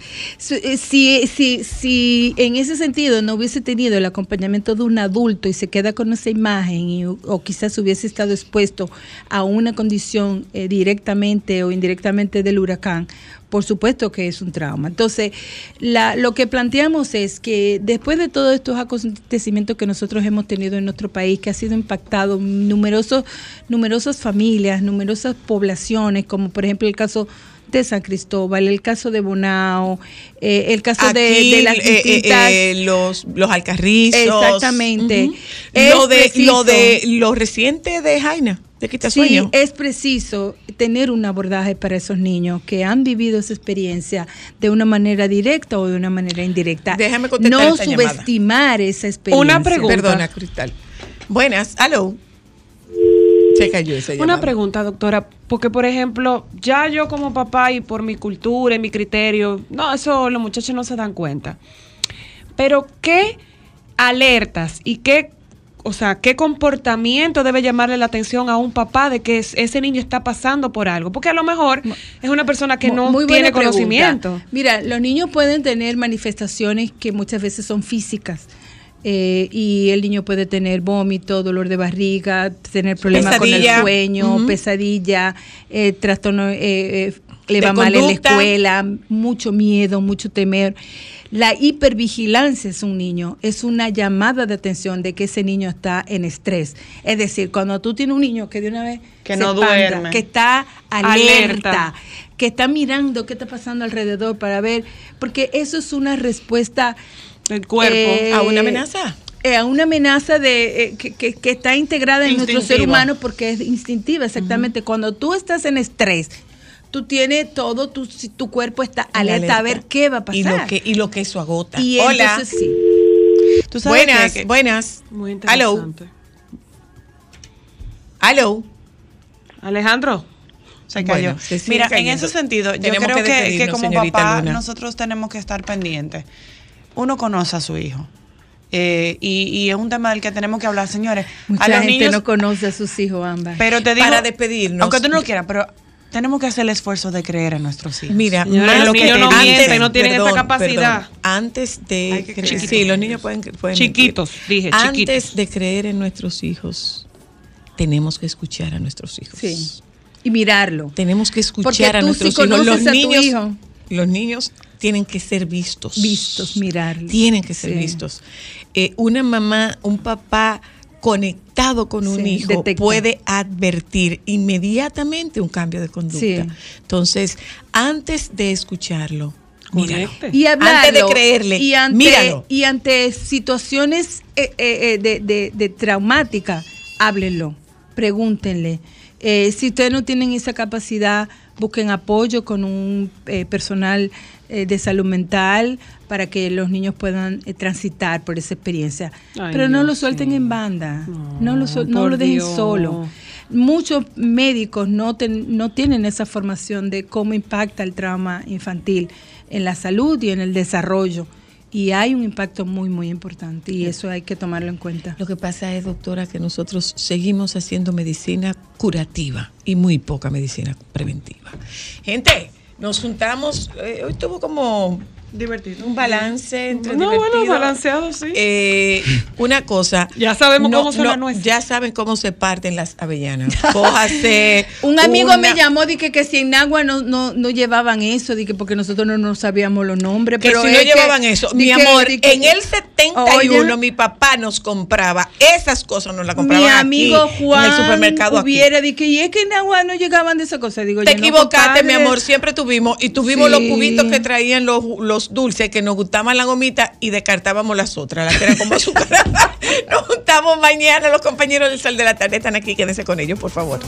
Eh, Si, si, si en ese sentido no hubiese tenido el acompañamiento de un adulto y se queda con esa imagen y- o quizás hubiese estado expuesto a una condición eh, directamente o indirectamente del huracán, por supuesto que es un trauma. Entonces, la- lo que planteamos es que después de todos estos acontecimientos que nosotros hemos tenido en nuestro país, que ha sido impactado numerosos, numerosas familias, numerosas poblaciones, como por ejemplo el caso de San Cristóbal, el caso de Bonao, eh, el caso de, Aquí, de las eh, eh, eh, los, los alcarrizos. Exactamente. Lo de, preciso. lo de lo reciente de Jaina, de Sí, Quitasueño. es preciso tener un abordaje para esos niños que han vivido esa experiencia de una manera directa o de una manera indirecta. Déjame contestar No esta llamada. subestimar esa experiencia. Perdona, Cristal. Buenas, aló. Se cayó esa Una pregunta, doctora, porque por ejemplo, ya yo como papá y por mi cultura y mi criterio, no, eso los muchachos no se dan cuenta. Pero ¿qué alertas y qué, o sea, qué comportamiento debe llamarle la atención a un papá de que es- ese niño está pasando por algo? Porque a lo mejor es una persona que no muy tiene pregunta. conocimiento. Mira, los niños pueden tener manifestaciones que muchas veces son físicas. eh, y el niño puede tener vómito, dolor de barriga, tener problemas con el sueño, pesadilla, eh, trastorno, eh, eh, le va mal en la escuela, mucho miedo, mucho temer. La hipervigilancia es un niño, es una llamada de atención de que ese niño está en estrés. Es decir, cuando tú tienes un niño que de una vez Que se no espanta, duerme. que está alerta, Alerta. que está mirando qué está pasando alrededor para ver, porque eso es una respuesta El cuerpo. eh, ¿A una amenaza? eh, a una amenaza de eh, que, que- que está integrada en nuestro ser humano porque es instintiva, exactamente. Cuando tú estás en estrés, tú tienes todo, tu, cuerpo está En alerta, a alerta. ver qué va a pasar. Y lo que, y lo que eso agota. Y Hola. entonces sí. Tú sabes Buenas, que- buenas. Muy interesante. Aló. Alejandro. Se cayó. Bueno, se sigue Mira, en ese sentido, yo Tenemos creo que que, que despedirnos, como papá Luna. nosotros tenemos que estar pendientes. Uno conoce a su hijo. Eh, y, y es un tema del que tenemos que hablar, señores. Mucha a los gente niños, no conoce a sus hijos, ambas. pero te digo, Para despedirnos. aunque tú no lo quieras, pero tenemos que hacer el esfuerzo de creer en nuestros hijos. Mira, Señora, lo que niños no antes- mienten, no tienen esa capacidad. perdón. antes de Hay que cre- creer. sí, los niños pueden, pueden Chiquitos, mentir. dije, Antes chiquitos. de creer en nuestros hijos, tenemos que escuchar a nuestros hijos. Sí. Y mirarlo. Tenemos que escuchar Porque a tú nuestros sí hijos. Los conoces a tu niños, hijo. los niños tienen que ser vistos. Vistos, mirarlo. Tienen que ser Sí. vistos. Eh, una mamá, un papá conectado con un Sí, hijo detecta. puede advertir inmediatamente un cambio de conducta. Sí. Entonces, antes de escucharlo, míralo. Conecte. Y hablarlo, Antes de creerle, y ante, míralo. Y ante situaciones eh, eh, eh, de, de- de traumáticas, háblenlo, pregúntenle. Eh, si ustedes no tienen esa capacidad, busquen apoyo con un eh, personal eh, de salud mental para que los niños puedan eh, transitar por esa experiencia. Ay, Pero no Dios, lo suelten sí. en banda, no, lo, suel- no lo dejen Dios. solo. Muchos médicos no, ten- no tienen esa formación de cómo impacta el trauma infantil en la salud y en el desarrollo. Y hay un impacto muy, muy importante y eso hay que tomarlo en cuenta. Lo que pasa es, doctora, que nosotros seguimos haciendo medicina curativa y muy poca medicina preventiva. Gente, nos juntamos, eh, hoy tuvo como Divertido. un balance entre No, divertido. bueno, balanceado, sí. Eh, una cosa. [laughs] Ya sabemos cómo son las nueces. Ya saben cómo se parten las avellanas. [laughs] Cójase. Un amigo una- me llamó dije que si en agua no, no, no llevaban eso, dije porque nosotros no, no sabíamos los nombres. Que pero si no llevaban eso. Mi que- amor, que- en el 71 Oye. mi papá nos compraba esas cosas, nos las mi compraban amigo aquí, Juan en el supermercado aquí. hubiera dicho, y es que en agua no llegaban de esa cosa. Digo, Te yo, no, equivocaste, mi amor. Siempre tuvimos. Y tuvimos Sí. los cubitos que traían los, los dulces, que nos gustaban la gomita y descartábamos las otras, las que eran como azúcar. [laughs] nos juntamos mañana. Los compañeros del Sal de la Tarde están aquí. Quédense con ellos, por favor.